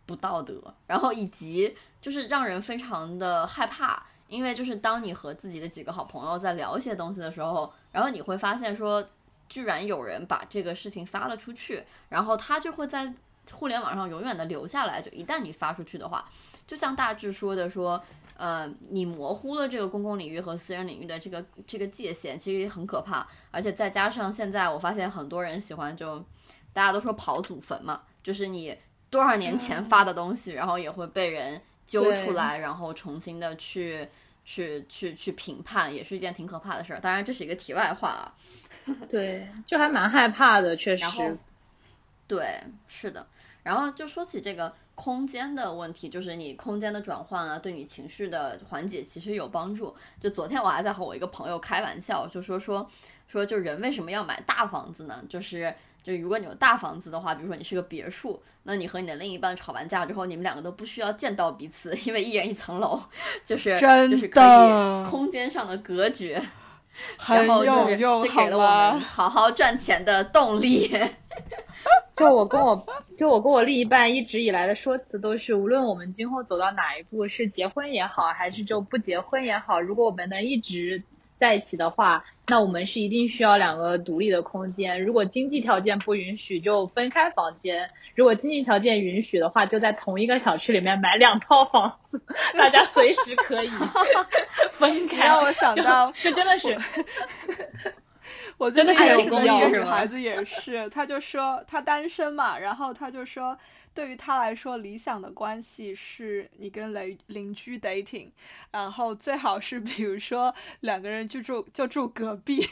不道德，然后以及就是让人非常的害怕。因为就是当你和自己的几个好朋友在聊一些东西的时候，然后你会发现说，居然有人把这个事情发了出去，然后他就会在互联网上永远的留下来。就一旦你发出去的话，就像大致说的说，呃，你模糊了这个公共领域和私人领域的这个这个界限，其实也很可怕。而且再加上现在我发现很多人喜欢就，大家都说跑祖坟嘛，就是你多少年前发的东西，然后也会被人揪出来，然后重新的去。去去去评判也是一件挺可怕的事儿，当然这是一个题外话啊。对，就还蛮害怕的，确实。对，是的。然后就说起这个空间的问题，就是你空间的转换啊，对你情绪的缓解其实有帮助。就昨天我还在和我一个朋友开玩笑，就说说说，就人为什么要买大房子呢？就是。就如果你有大房子的话，比如说你是个别墅，那你和你的另一半吵完架之后，你们两个都不需要见到彼此，因为一人一层楼，就是就是可以空间上的隔绝，很有用，这给了我们好好赚钱的动力。就我跟我就我跟我另一半一直以来的说辞都是，无论我们今后走到哪一步，是结婚也好，还是就不结婚也好，如果我们能一直。在一起的话，那我们是一定需要两个独立的空间。如果经济条件不允许，就分开房间；如果经济条件允许的话，就在同一个小区里面买两套房子，大家随时可以 分开。让我想到，这真的是，我真的是一个女孩子也是，她就说她单身嘛，然后她就说。对于他来说，理想的关系是你跟邻邻居 dating，然后最好是比如说两个人就住就住隔壁，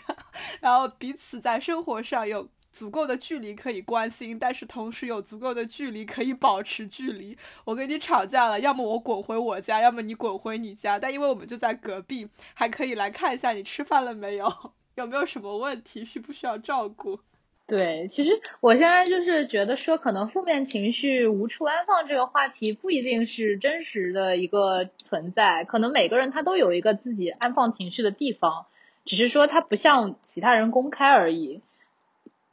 然后彼此在生活上有足够的距离可以关心，但是同时有足够的距离可以保持距离。我跟你吵架了，要么我滚回我家，要么你滚回你家。但因为我们就在隔壁，还可以来看一下你吃饭了没有，有没有什么问题，需不需要照顾。对，其实我现在就是觉得说，可能负面情绪无处安放这个话题不一定是真实的一个存在，可能每个人他都有一个自己安放情绪的地方，只是说他不向其他人公开而已。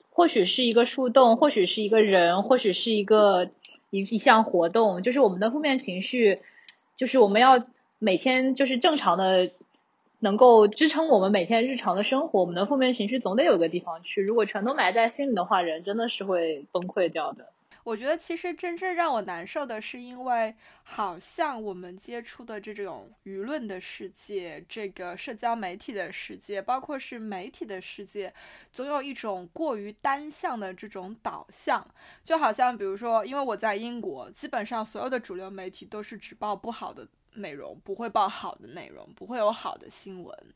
或许是一个树洞，或许是一个人，或许是一个一一项活动，就是我们的负面情绪，就是我们要每天就是正常的。能够支撑我们每天日常的生活，我们的负面情绪总得有个地方去。如果全都埋在心里的话，人真的是会崩溃掉的。我觉得其实真正让我难受的是，因为好像我们接触的这种舆论的世界，这个社交媒体的世界，包括是媒体的世界，总有一种过于单向的这种导向。就好像比如说，因为我在英国，基本上所有的主流媒体都是只报不好的。美容不会报好的内容，不会有好的新闻。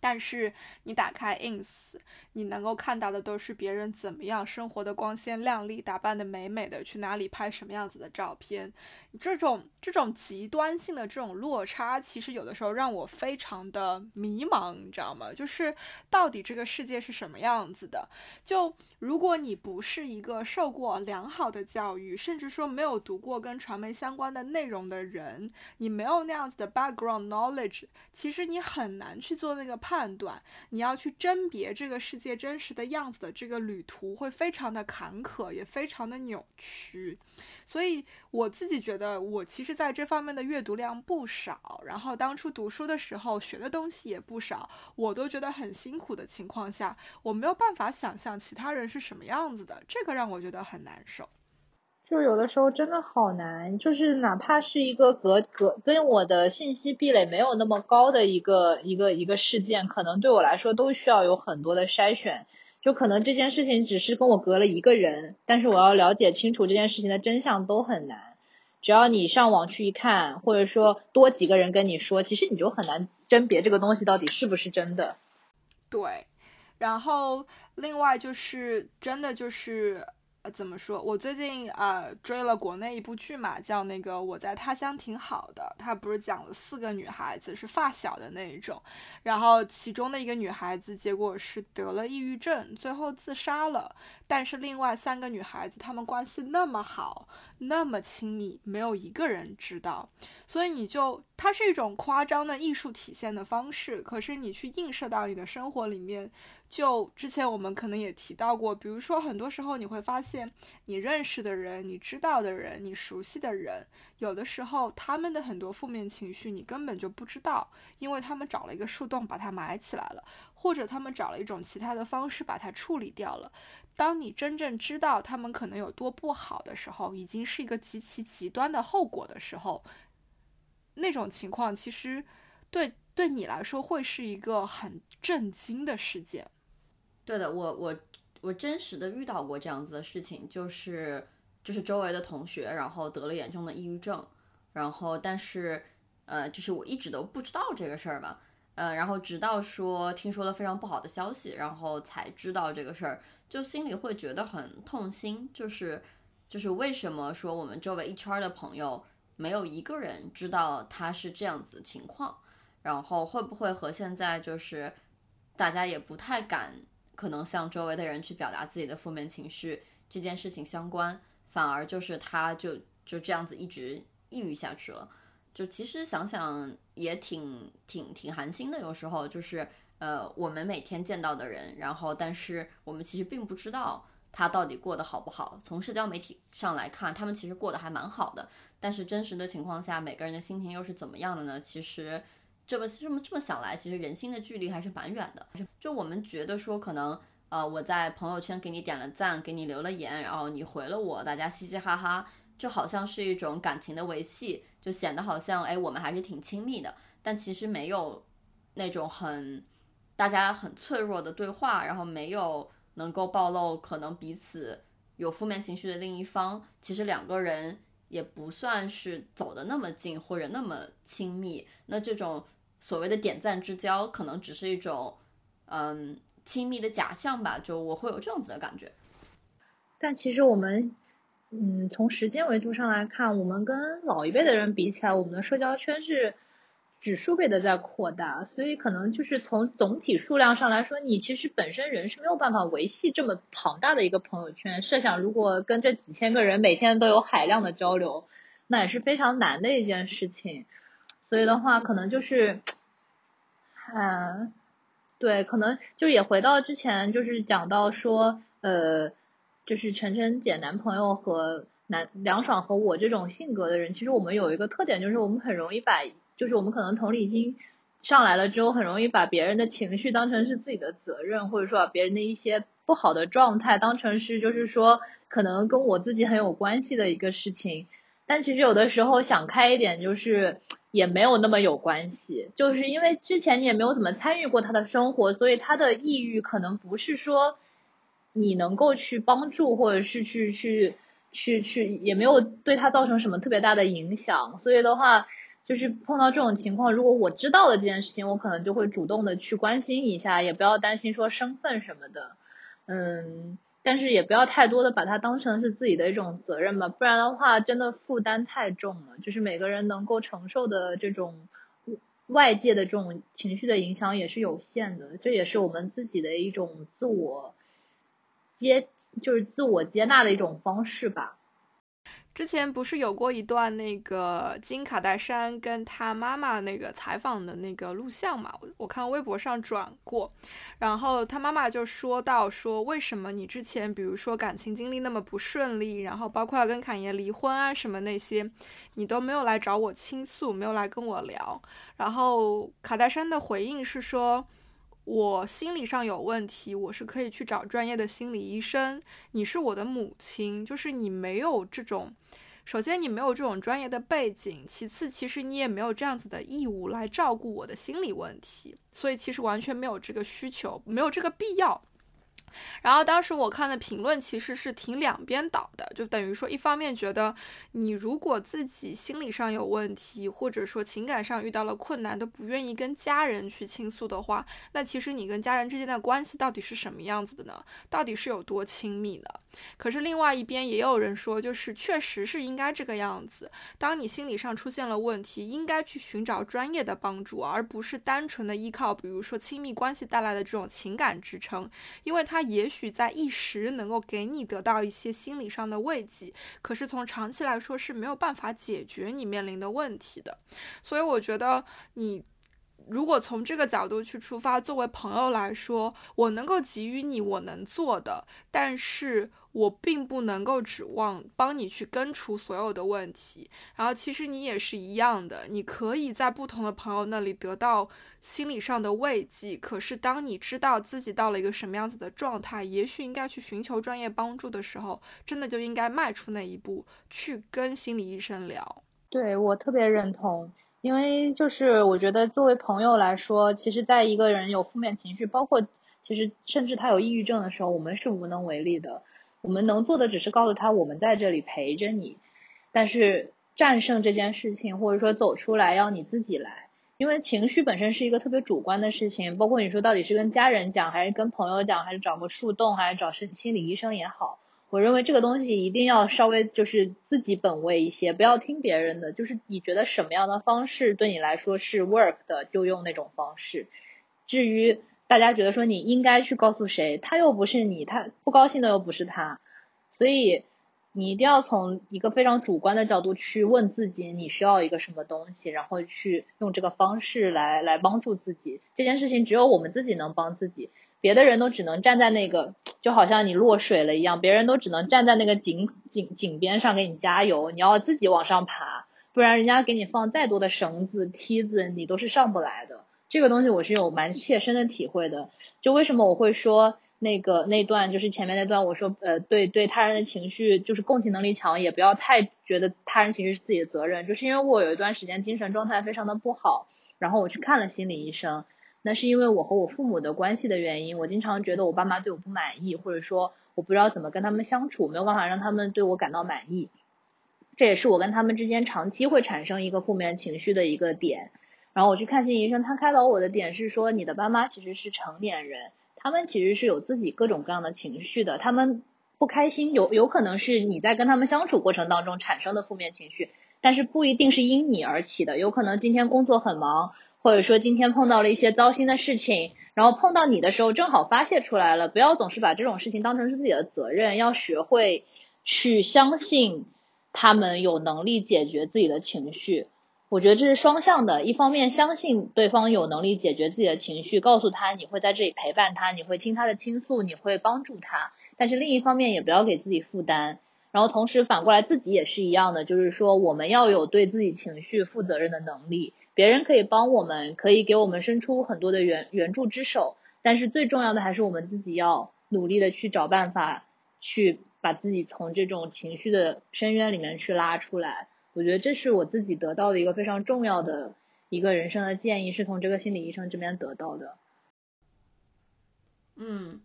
但是你打开 ins，你能够看到的都是别人怎么样生活的光鲜亮丽，打扮的美美的，去哪里拍什么样子的照片。这种这种极端性的这种落差，其实有的时候让我非常的迷茫，你知道吗？就是到底这个世界是什么样子的？就如果你不是一个受过良好的教育，甚至说没有读过跟传媒相关的内容的人，你没有那样子的 background knowledge，其实你很难去做那个。判断你要去甄别这个世界真实的样子的这个旅途会非常的坎坷，也非常的扭曲。所以我自己觉得，我其实是在这方面的阅读量不少，然后当初读书的时候学的东西也不少，我都觉得很辛苦的情况下，我没有办法想象其他人是什么样子的，这个让我觉得很难受。就有的时候真的好难，就是哪怕是一个隔隔跟我的信息壁垒没有那么高的一个一个一个事件，可能对我来说都需要有很多的筛选。就可能这件事情只是跟我隔了一个人，但是我要了解清楚这件事情的真相都很难。只要你上网去一看，或者说多几个人跟你说，其实你就很难甄别这个东西到底是不是真的。对，然后另外就是真的就是。怎么说？我最近呃追了国内一部剧嘛，叫那个《我在他乡挺好的》。它不是讲了四个女孩子是发小的那一种，然后其中的一个女孩子结果是得了抑郁症，最后自杀了。但是另外三个女孩子她们关系那么好，那么亲密，没有一个人知道。所以你就它是一种夸张的艺术体现的方式，可是你去映射到你的生活里面。就之前我们可能也提到过，比如说很多时候你会发现，你认识的人、你知道的人、你熟悉的人，有的时候他们的很多负面情绪你根本就不知道，因为他们找了一个树洞把它埋起来了，或者他们找了一种其他的方式把它处理掉了。当你真正知道他们可能有多不好的时候，已经是一个极其极端的后果的时候，那种情况其实对对你来说会是一个很震惊的事件。对的，我我我真实的遇到过这样子的事情，就是就是周围的同学，然后得了严重的抑郁症，然后但是呃，就是我一直都不知道这个事儿吧，呃，然后直到说听说了非常不好的消息，然后才知道这个事儿，就心里会觉得很痛心，就是就是为什么说我们周围一圈的朋友没有一个人知道他是这样子情况，然后会不会和现在就是大家也不太敢。可能向周围的人去表达自己的负面情绪这件事情相关，反而就是他就就这样子一直抑郁下去了。就其实想想也挺挺挺寒心的，有时候就是呃我们每天见到的人，然后但是我们其实并不知道他到底过得好不好。从社交媒体上来看，他们其实过得还蛮好的，但是真实的情况下，每个人的心情又是怎么样的呢？其实。这么这么这么想来，其实人心的距离还是蛮远的。就我们觉得说，可能呃，我在朋友圈给你点了赞，给你留了言，然后你回了我，大家嘻嘻哈哈，就好像是一种感情的维系，就显得好像哎，我们还是挺亲密的。但其实没有那种很大家很脆弱的对话，然后没有能够暴露可能彼此有负面情绪的另一方，其实两个人也不算是走的那么近或者那么亲密。那这种。所谓的点赞之交，可能只是一种嗯亲密的假象吧，就我会有这样子的感觉。但其实我们，嗯，从时间维度上来看，我们跟老一辈的人比起来，我们的社交圈是指数倍的在扩大，所以可能就是从总体数量上来说，你其实本身人是没有办法维系这么庞大的一个朋友圈。设想如果跟这几千个人每天都有海量的交流，那也是非常难的一件事情。所以的话，可能就是，嗯，对，可能就也回到之前就是讲到说，呃。就是晨晨姐男朋友和男梁爽和我这种性格的人，其实我们有一个特点，就是我们很容易把，就是我们可能同理心上来了之后，很容易把别人的情绪当成是自己的责任，或者说把别人的一些不好的状态当成是，就是说可能跟我自己很有关系的一个事情。但其实有的时候想开一点，就是也没有那么有关系，就是因为之前你也没有怎么参与过他的生活，所以他的抑郁可能不是说。你能够去帮助，或者是去去去去，也没有对他造成什么特别大的影响。所以的话，就是碰到这种情况，如果我知道了这件事情，我可能就会主动的去关心一下，也不要担心说身份什么的。嗯，但是也不要太多的把它当成是自己的一种责任吧，不然的话真的负担太重了。就是每个人能够承受的这种外界的这种情绪的影响也是有限的，这也是我们自己的一种自我。接就是自我接纳的一种方式吧。之前不是有过一段那个金卡戴珊跟她妈妈那个采访的那个录像嘛？我我看微博上转过，然后她妈妈就说到说，为什么你之前比如说感情经历那么不顺利，然后包括要跟侃爷离婚啊什么那些，你都没有来找我倾诉，没有来跟我聊。然后卡戴珊的回应是说。我心理上有问题，我是可以去找专业的心理医生。你是我的母亲，就是你没有这种，首先你没有这种专业的背景，其次其实你也没有这样子的义务来照顾我的心理问题，所以其实完全没有这个需求，没有这个必要。然后当时我看的评论其实是挺两边倒的，就等于说，一方面觉得你如果自己心理上有问题，或者说情感上遇到了困难，都不愿意跟家人去倾诉的话，那其实你跟家人之间的关系到底是什么样子的呢？到底是有多亲密呢？可是另外一边也有人说，就是确实是应该这个样子。当你心理上出现了问题，应该去寻找专业的帮助，而不是单纯的依靠，比如说亲密关系带来的这种情感支撑，因为它他也许在一时能够给你得到一些心理上的慰藉，可是从长期来说是没有办法解决你面临的问题的。所以我觉得你。如果从这个角度去出发，作为朋友来说，我能够给予你我能做的，但是我并不能够指望帮你去根除所有的问题。然后，其实你也是一样的，你可以在不同的朋友那里得到心理上的慰藉。可是，当你知道自己到了一个什么样子的状态，也许应该去寻求专业帮助的时候，真的就应该迈出那一步，去跟心理医生聊。对我特别认同。因为就是我觉得作为朋友来说，其实在一个人有负面情绪，包括其实甚至他有抑郁症的时候，我们是无能为力的。我们能做的只是告诉他我们在这里陪着你，但是战胜这件事情或者说走出来要你自己来，因为情绪本身是一个特别主观的事情。包括你说到底是跟家人讲，还是跟朋友讲，还是找个树洞，还是找心心理医生也好。我认为这个东西一定要稍微就是自己本位一些，不要听别人的。就是你觉得什么样的方式对你来说是 work 的，就用那种方式。至于大家觉得说你应该去告诉谁，他又不是你，他不高兴的又不是他，所以你一定要从一个非常主观的角度去问自己，你需要一个什么东西，然后去用这个方式来来帮助自己。这件事情只有我们自己能帮自己。别的人都只能站在那个，就好像你落水了一样，别人都只能站在那个井井井边上给你加油，你要自己往上爬，不然人家给你放再多的绳子梯子，你都是上不来的。这个东西我是有蛮切身的体会的。就为什么我会说那个那段就是前面那段，我说呃对对他人的情绪就是共情能力强，也不要太觉得他人情绪是自己的责任，就是因为我有一段时间精神状态非常的不好，然后我去看了心理医生。那是因为我和我父母的关系的原因，我经常觉得我爸妈对我不满意，或者说我不知道怎么跟他们相处，没有办法让他们对我感到满意。这也是我跟他们之间长期会产生一个负面情绪的一个点。然后我去看心理医生，他开导我的点是说，你的爸妈其实是成年人，他们其实是有自己各种各样的情绪的，他们不开心有有可能是你在跟他们相处过程当中产生的负面情绪，但是不一定是因你而起的，有可能今天工作很忙，或者说今天碰到了一些糟心的事情，然后碰到你的时候正好发泄出来了，不要总是把这种事情当成是自己的责任，要学会去相信他们有能力解决自己的情绪。我觉得这是双向的，一方面相信对方有能力解决自己的情绪，告诉他你会在这里陪伴他，你会听他的倾诉，你会帮助他。但是另一方面也不要给自己负担，然后同时反过来自己也是一样的，就是说我们要有对自己情绪负责任的能力。别人可以帮我们，可以给我们伸出很多的援援助之手，但是最重要的还是我们自己要努力的去找办法，去把自己从这种情绪的深渊里面去拉出来。我觉得这是我自己得到的一个非常重要的一个人生的建议，是从这个心理医生这边得到的。嗯，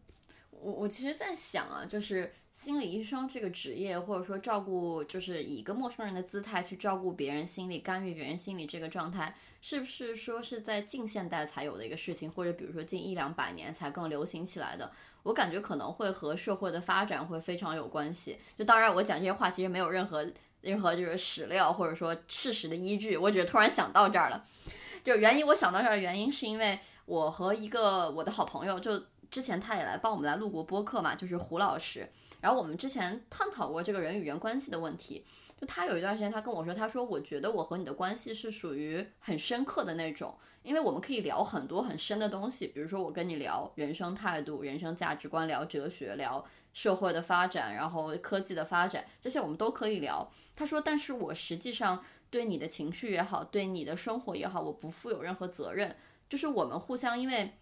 我我其实在想啊，就是心理医生这个职业，或者说照顾，就是以一个陌生人的姿态去照顾别人心理、干预别人心理这个状态，是不是说是在近现代才有的一个事情，或者比如说近一两百年才更流行起来的？我感觉可能会和社会的发展会非常有关系。就当然，我讲这些话其实没有任何。任何就是史料或者说事实的依据，我只是突然想到这儿了。就原因，我想到这儿的原因是因为我和一个我的好朋友，就之前他也来帮我们来录过播客嘛，就是胡老师。然后我们之前探讨过这个人与人关系的问题。就他有一段时间，他跟我说，他说我觉得我和你的关系是属于很深刻的那种，因为我们可以聊很多很深的东西，比如说我跟你聊人生态度、人生价值观，聊哲学，聊。社会的发展，然后科技的发展，这些我们都可以聊。他说：“但是我实际上对你的情绪也好，对你的生活也好，我不负有任何责任。就是我们互相，因为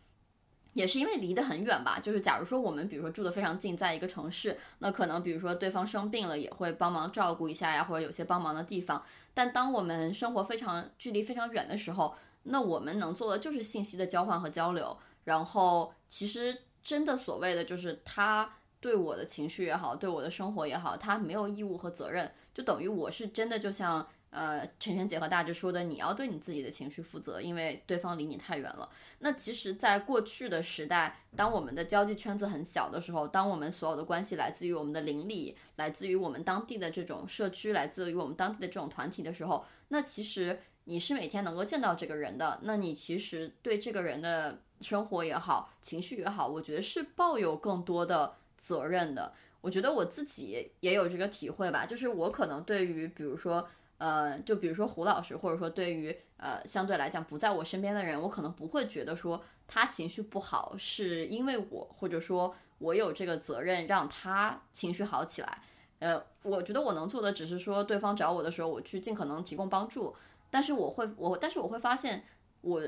也是因为离得很远吧。就是假如说我们比如说住得非常近，在一个城市，那可能比如说对方生病了，也会帮忙照顾一下呀，或者有些帮忙的地方。但当我们生活非常距离非常远的时候，那我们能做的就是信息的交换和交流。然后其实真的所谓的就是他。”对我的情绪也好，对我的生活也好，他没有义务和责任，就等于我是真的，就像呃陈璇姐和大志说的，你要对你自己的情绪负责，因为对方离你太远了。那其实，在过去的时代，当我们的交际圈子很小的时候，当我们所有的关系来自于我们的邻里，来自于我们当地的这种社区，来自于我们当地的这种团体的时候，那其实你是每天能够见到这个人的，那你其实对这个人的生活也好，情绪也好，我觉得是抱有更多的。责任的，我觉得我自己也有这个体会吧，就是我可能对于，比如说，呃，就比如说胡老师，或者说对于，呃，相对来讲不在我身边的人，我可能不会觉得说他情绪不好是因为我，或者说我有这个责任让他情绪好起来。呃，我觉得我能做的只是说对方找我的时候，我去尽可能提供帮助。但是我会，我但是我会发现，我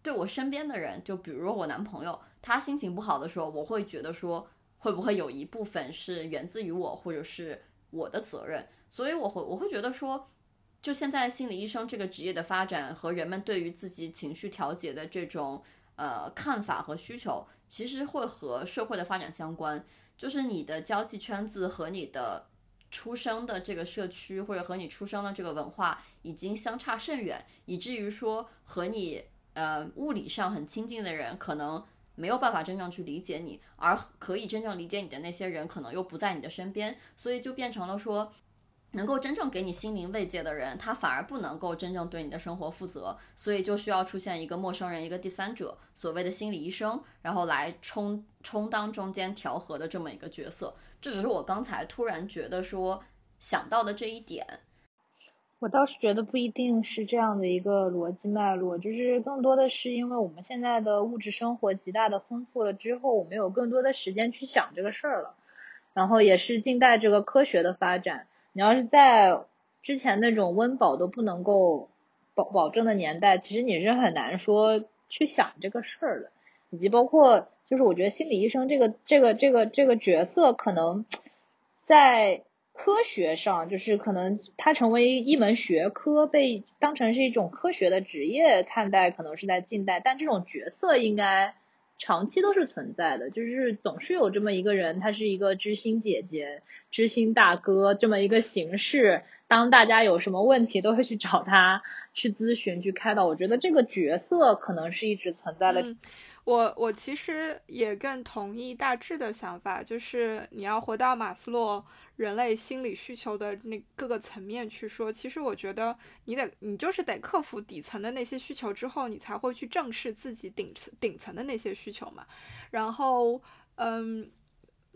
对我身边的人，就比如说我男朋友，他心情不好的时候，我会觉得说。会不会有一部分是源自于我，或者是我的责任？所以我会我会觉得说，就现在心理医生这个职业的发展和人们对于自己情绪调节的这种呃看法和需求，其实会和社会的发展相关。就是你的交际圈子和你的出生的这个社区，或者和你出生的这个文化已经相差甚远，以至于说和你呃物理上很亲近的人可能。没有办法真正去理解你，而可以真正理解你的那些人，可能又不在你的身边，所以就变成了说，能够真正给你心灵慰藉的人，他反而不能够真正对你的生活负责，所以就需要出现一个陌生人，一个第三者，所谓的心理医生，然后来充充当中间调和的这么一个角色。这只是我刚才突然觉得说想到的这一点。我倒是觉得不一定是这样的一个逻辑脉络，就是更多的是因为我们现在的物质生活极大的丰富了之后，我们有更多的时间去想这个事儿了。然后也是近代这个科学的发展，你要是在之前那种温饱都不能够保保证的年代，其实你是很难说去想这个事儿的。以及包括就是我觉得心理医生这个这个这个这个角色可能在。科学上就是可能它成为一门学科，被当成是一种科学的职业看待，可能是在近代，但这种角色应该长期都是存在的，就是总是有这么一个人，他是一个知心姐姐、知心大哥这么一个形式，当大家有什么问题，都会去找他去咨询、去开导。我觉得这个角色可能是一直存在的。我我其实也更同意大致的想法，就是你要回到马斯洛人类心理需求的那各个层面去说。其实我觉得你得你就是得克服底层的那些需求之后，你才会去正视自己顶层顶层的那些需求嘛。然后，嗯。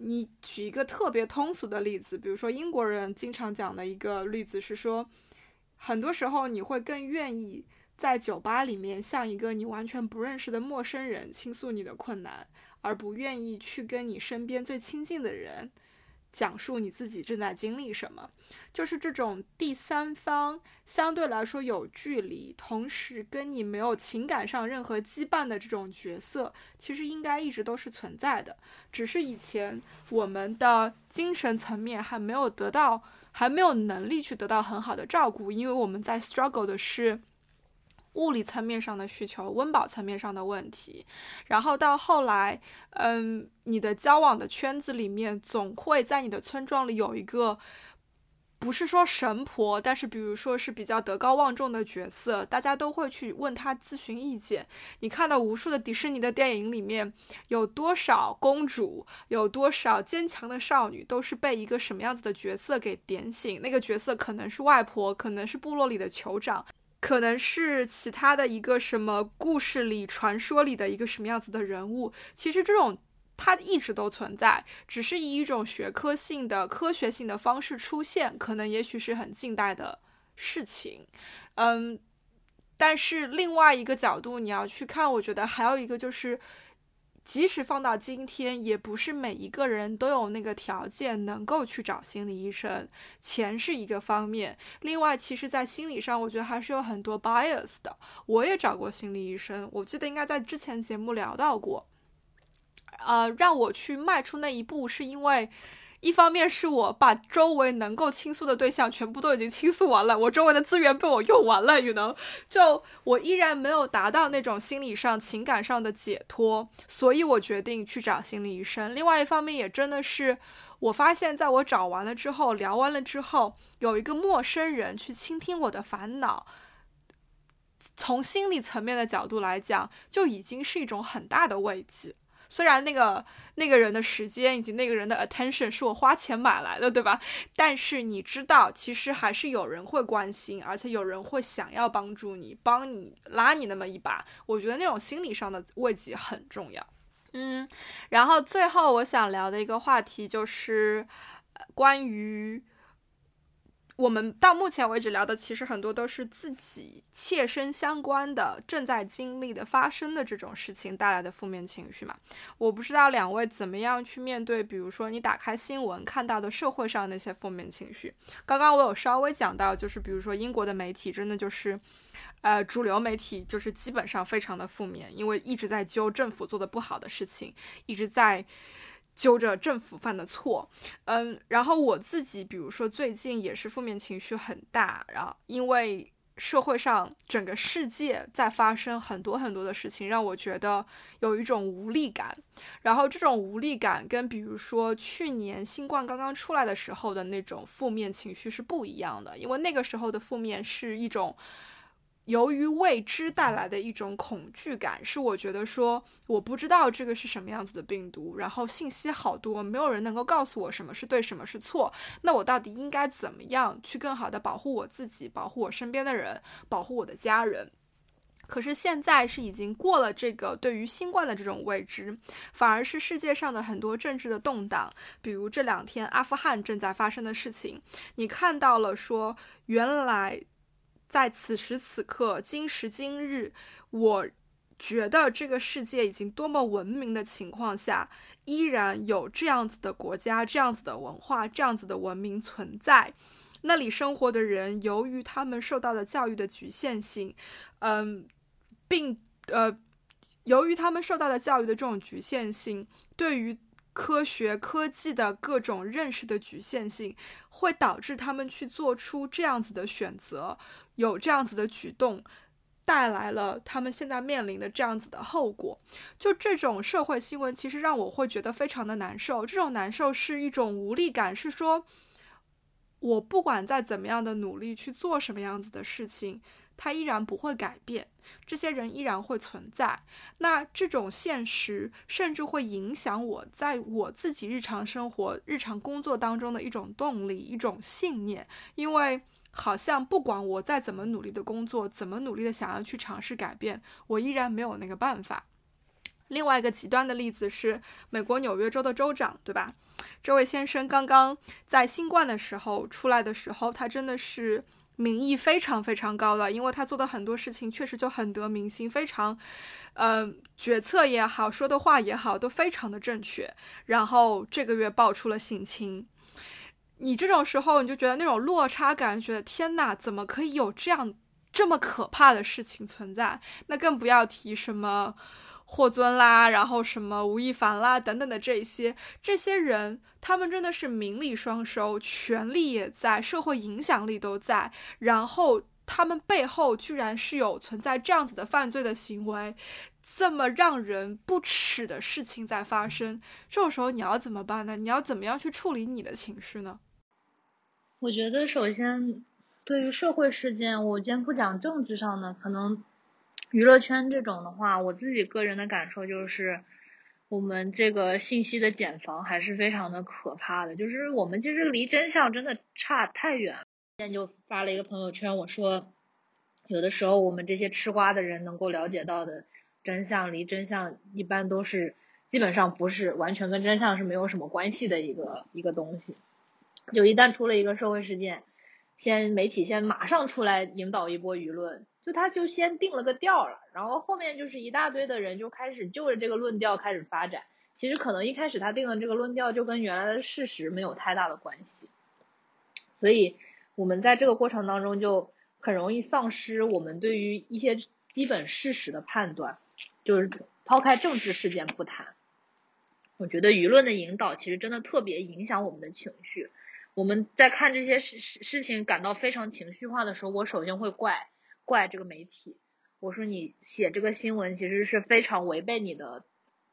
你举一个特别通俗的例子，比如说英国人经常讲的一个例子是说，很多时候你会更愿意在酒吧里面向一个你完全不认识的陌生人倾诉你的困难，而不愿意去跟你身边最亲近的人。讲述你自己正在经历什么，就是这种第三方相对来说有距离，同时跟你没有情感上任何羁绊的这种角色，其实应该一直都是存在的。只是以前我们的精神层面还没有得到，还没有能力去得到很好的照顾，因为我们在 struggle 的是。物理层面上的需求，温饱层面上的问题，然后到后来，嗯，你的交往的圈子里面，总会在你的村庄里有一个，不是说神婆，但是比如说是比较德高望重的角色，大家都会去问他咨询意见。你看到无数的迪士尼的电影里面，有多少公主，有多少坚强的少女，都是被一个什么样子的角色给点醒？那个角色可能是外婆，可能是部落里的酋长。可能是其他的一个什么故事里、传说里的一个什么样子的人物，其实这种它一直都存在，只是以一种学科性的、科学性的方式出现，可能也许是很近代的事情，嗯，但是另外一个角度你要去看，我觉得还有一个就是。即使放到今天，也不是每一个人都有那个条件能够去找心理医生。钱是一个方面，另外，其实，在心理上，我觉得还是有很多 bias 的。我也找过心理医生，我记得应该在之前节目聊到过。呃，让我去迈出那一步，是因为。一方面是我把周围能够倾诉的对象全部都已经倾诉完了，我周围的资源被我用完了，you know，就我依然没有达到那种心理上、情感上的解脱，所以我决定去找心理医生。另外一方面也真的是，我发现在我找完了之后，聊完了之后，有一个陌生人去倾听我的烦恼，从心理层面的角度来讲，就已经是一种很大的慰藉。虽然那个那个人的时间以及那个人的 attention 是我花钱买来的，对吧？但是你知道，其实还是有人会关心，而且有人会想要帮助你，帮你拉你那么一把。我觉得那种心理上的慰藉很重要。嗯，然后最后我想聊的一个话题就是关于。我们到目前为止聊的，其实很多都是自己切身相关的、正在经历的、发生的这种事情带来的负面情绪嘛。我不知道两位怎么样去面对，比如说你打开新闻看到的社会上那些负面情绪。刚刚我有稍微讲到，就是比如说英国的媒体真的就是，呃，主流媒体就是基本上非常的负面，因为一直在揪政府做的不好的事情，一直在。揪着政府犯的错，嗯，然后我自己，比如说最近也是负面情绪很大，然后因为社会上整个世界在发生很多很多的事情，让我觉得有一种无力感。然后这种无力感跟比如说去年新冠刚刚出来的时候的那种负面情绪是不一样的，因为那个时候的负面是一种。由于未知带来的一种恐惧感，是我觉得说我不知道这个是什么样子的病毒，然后信息好多，没有人能够告诉我什么是对，什么是错。那我到底应该怎么样去更好的保护我自己，保护我身边的人，保护我的家人？可是现在是已经过了这个对于新冠的这种未知，反而是世界上的很多政治的动荡，比如这两天阿富汗正在发生的事情，你看到了说原来。在此时此刻，今时今日，我觉得这个世界已经多么文明的情况下，依然有这样子的国家、这样子的文化、这样子的文明存在。那里生活的人，由于他们受到的教育的局限性，嗯，并呃，由于他们受到的教育的这种局限性，对于。科学科技的各种认识的局限性，会导致他们去做出这样子的选择，有这样子的举动，带来了他们现在面临的这样子的后果。就这种社会新闻，其实让我会觉得非常的难受。这种难受是一种无力感，是说我不管再怎么样的努力去做什么样子的事情。它依然不会改变，这些人依然会存在。那这种现实甚至会影响我在我自己日常生活、日常工作当中的一种动力、一种信念。因为好像不管我再怎么努力的工作，怎么努力的想要去尝试改变，我依然没有那个办法。另外一个极端的例子是美国纽约州的州长，对吧？这位先生刚刚在新冠的时候出来的时候，他真的是。民意非常非常高的，因为他做的很多事情确实就很得民心，非常，嗯，决策也好，说的话也好，都非常的正确。然后这个月爆出了性侵，你这种时候你就觉得那种落差感，觉得天呐，怎么可以有这样这么可怕的事情存在？那更不要提什么。霍尊啦，然后什么吴亦凡啦，等等的这些这些人，他们真的是名利双收，权力也在，社会影响力都在，然后他们背后居然是有存在这样子的犯罪的行为，这么让人不耻的事情在发生，这种时候你要怎么办呢？你要怎么样去处理你的情绪呢？我觉得首先对于社会事件，我先不讲政治上的，可能。娱乐圈这种的话，我自己个人的感受就是，我们这个信息的茧房还是非常的可怕的。就是我们其实离真相真的差太远。今天就发了一个朋友圈，我说，有的时候我们这些吃瓜的人能够了解到的真相，离真相一般都是基本上不是完全跟真相是没有什么关系的一个一个东西。就一旦出了一个社会事件，先媒体先马上出来引导一波舆论。就他就先定了个调了，然后后面就是一大堆的人就开始就着这个论调开始发展。其实可能一开始他定的这个论调就跟原来的事实没有太大的关系，所以我们在这个过程当中就很容易丧失我们对于一些基本事实的判断。就是抛开政治事件不谈，我觉得舆论的引导其实真的特别影响我们的情绪。我们在看这些事事事情感到非常情绪化的时候，我首先会怪。怪这个媒体，我说你写这个新闻其实是非常违背你的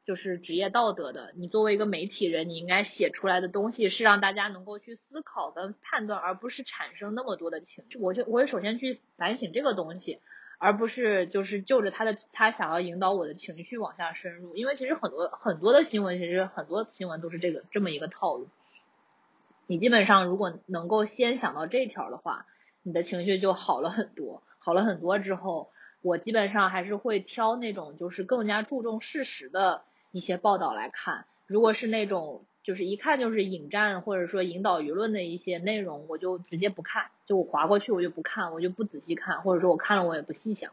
就是职业道德的。你作为一个媒体人，你应该写出来的东西是让大家能够去思考跟判断，而不是产生那么多的情绪。我就我会首先去反省这个东西，而不是就是就着他的他想要引导我的情绪往下深入。因为其实很多很多的新闻，其实很多新闻都是这个这么一个套路。你基本上如果能够先想到这条的话，你的情绪就好了很多。好了很多之后，我基本上还是会挑那种就是更加注重事实的一些报道来看。如果是那种就是一看就是引战或者说引导舆论的一些内容，我就直接不看，就我划过去我就不看，我就不仔细看，或者说我看了我也不细想，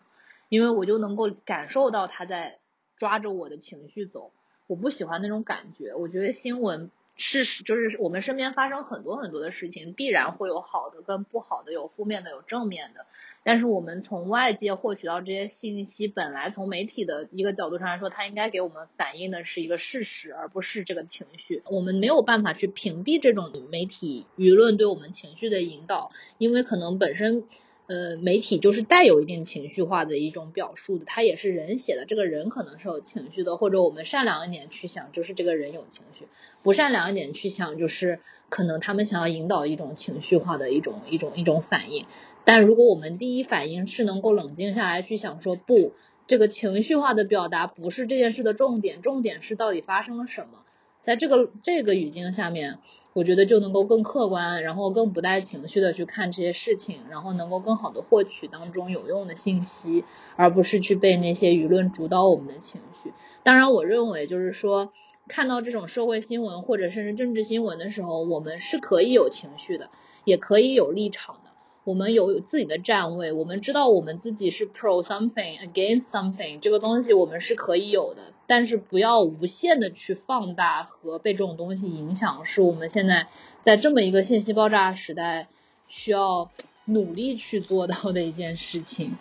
因为我就能够感受到他在抓着我的情绪走。我不喜欢那种感觉，我觉得新闻事实就是我们身边发生很多很多的事情，必然会有好的跟不好的，有负面的有正面的。但是我们从外界获取到这些信息，本来从媒体的一个角度上来说，它应该给我们反映的是一个事实，而不是这个情绪。我们没有办法去屏蔽这种媒体舆论对我们情绪的引导，因为可能本身。呃，媒体就是带有一定情绪化的一种表述的，他也是人写的，这个人可能是有情绪的，或者我们善良一点去想，就是这个人有情绪；不善良一点去想，就是可能他们想要引导一种情绪化的一种一种一种反应。但如果我们第一反应是能够冷静下来去想，说不，这个情绪化的表达不是这件事的重点，重点是到底发生了什么。在这个这个语境下面，我觉得就能够更客观，然后更不带情绪的去看这些事情，然后能够更好的获取当中有用的信息，而不是去被那些舆论主导我们的情绪。当然，我认为就是说，看到这种社会新闻或者甚至政治新闻的时候，我们是可以有情绪的，也可以有立场。我们有自己的站位，我们知道我们自己是 pro something against something，这个东西我们是可以有的，但是不要无限的去放大和被这种东西影响，是我们现在在这么一个信息爆炸时代需要努力去做到的一件事情。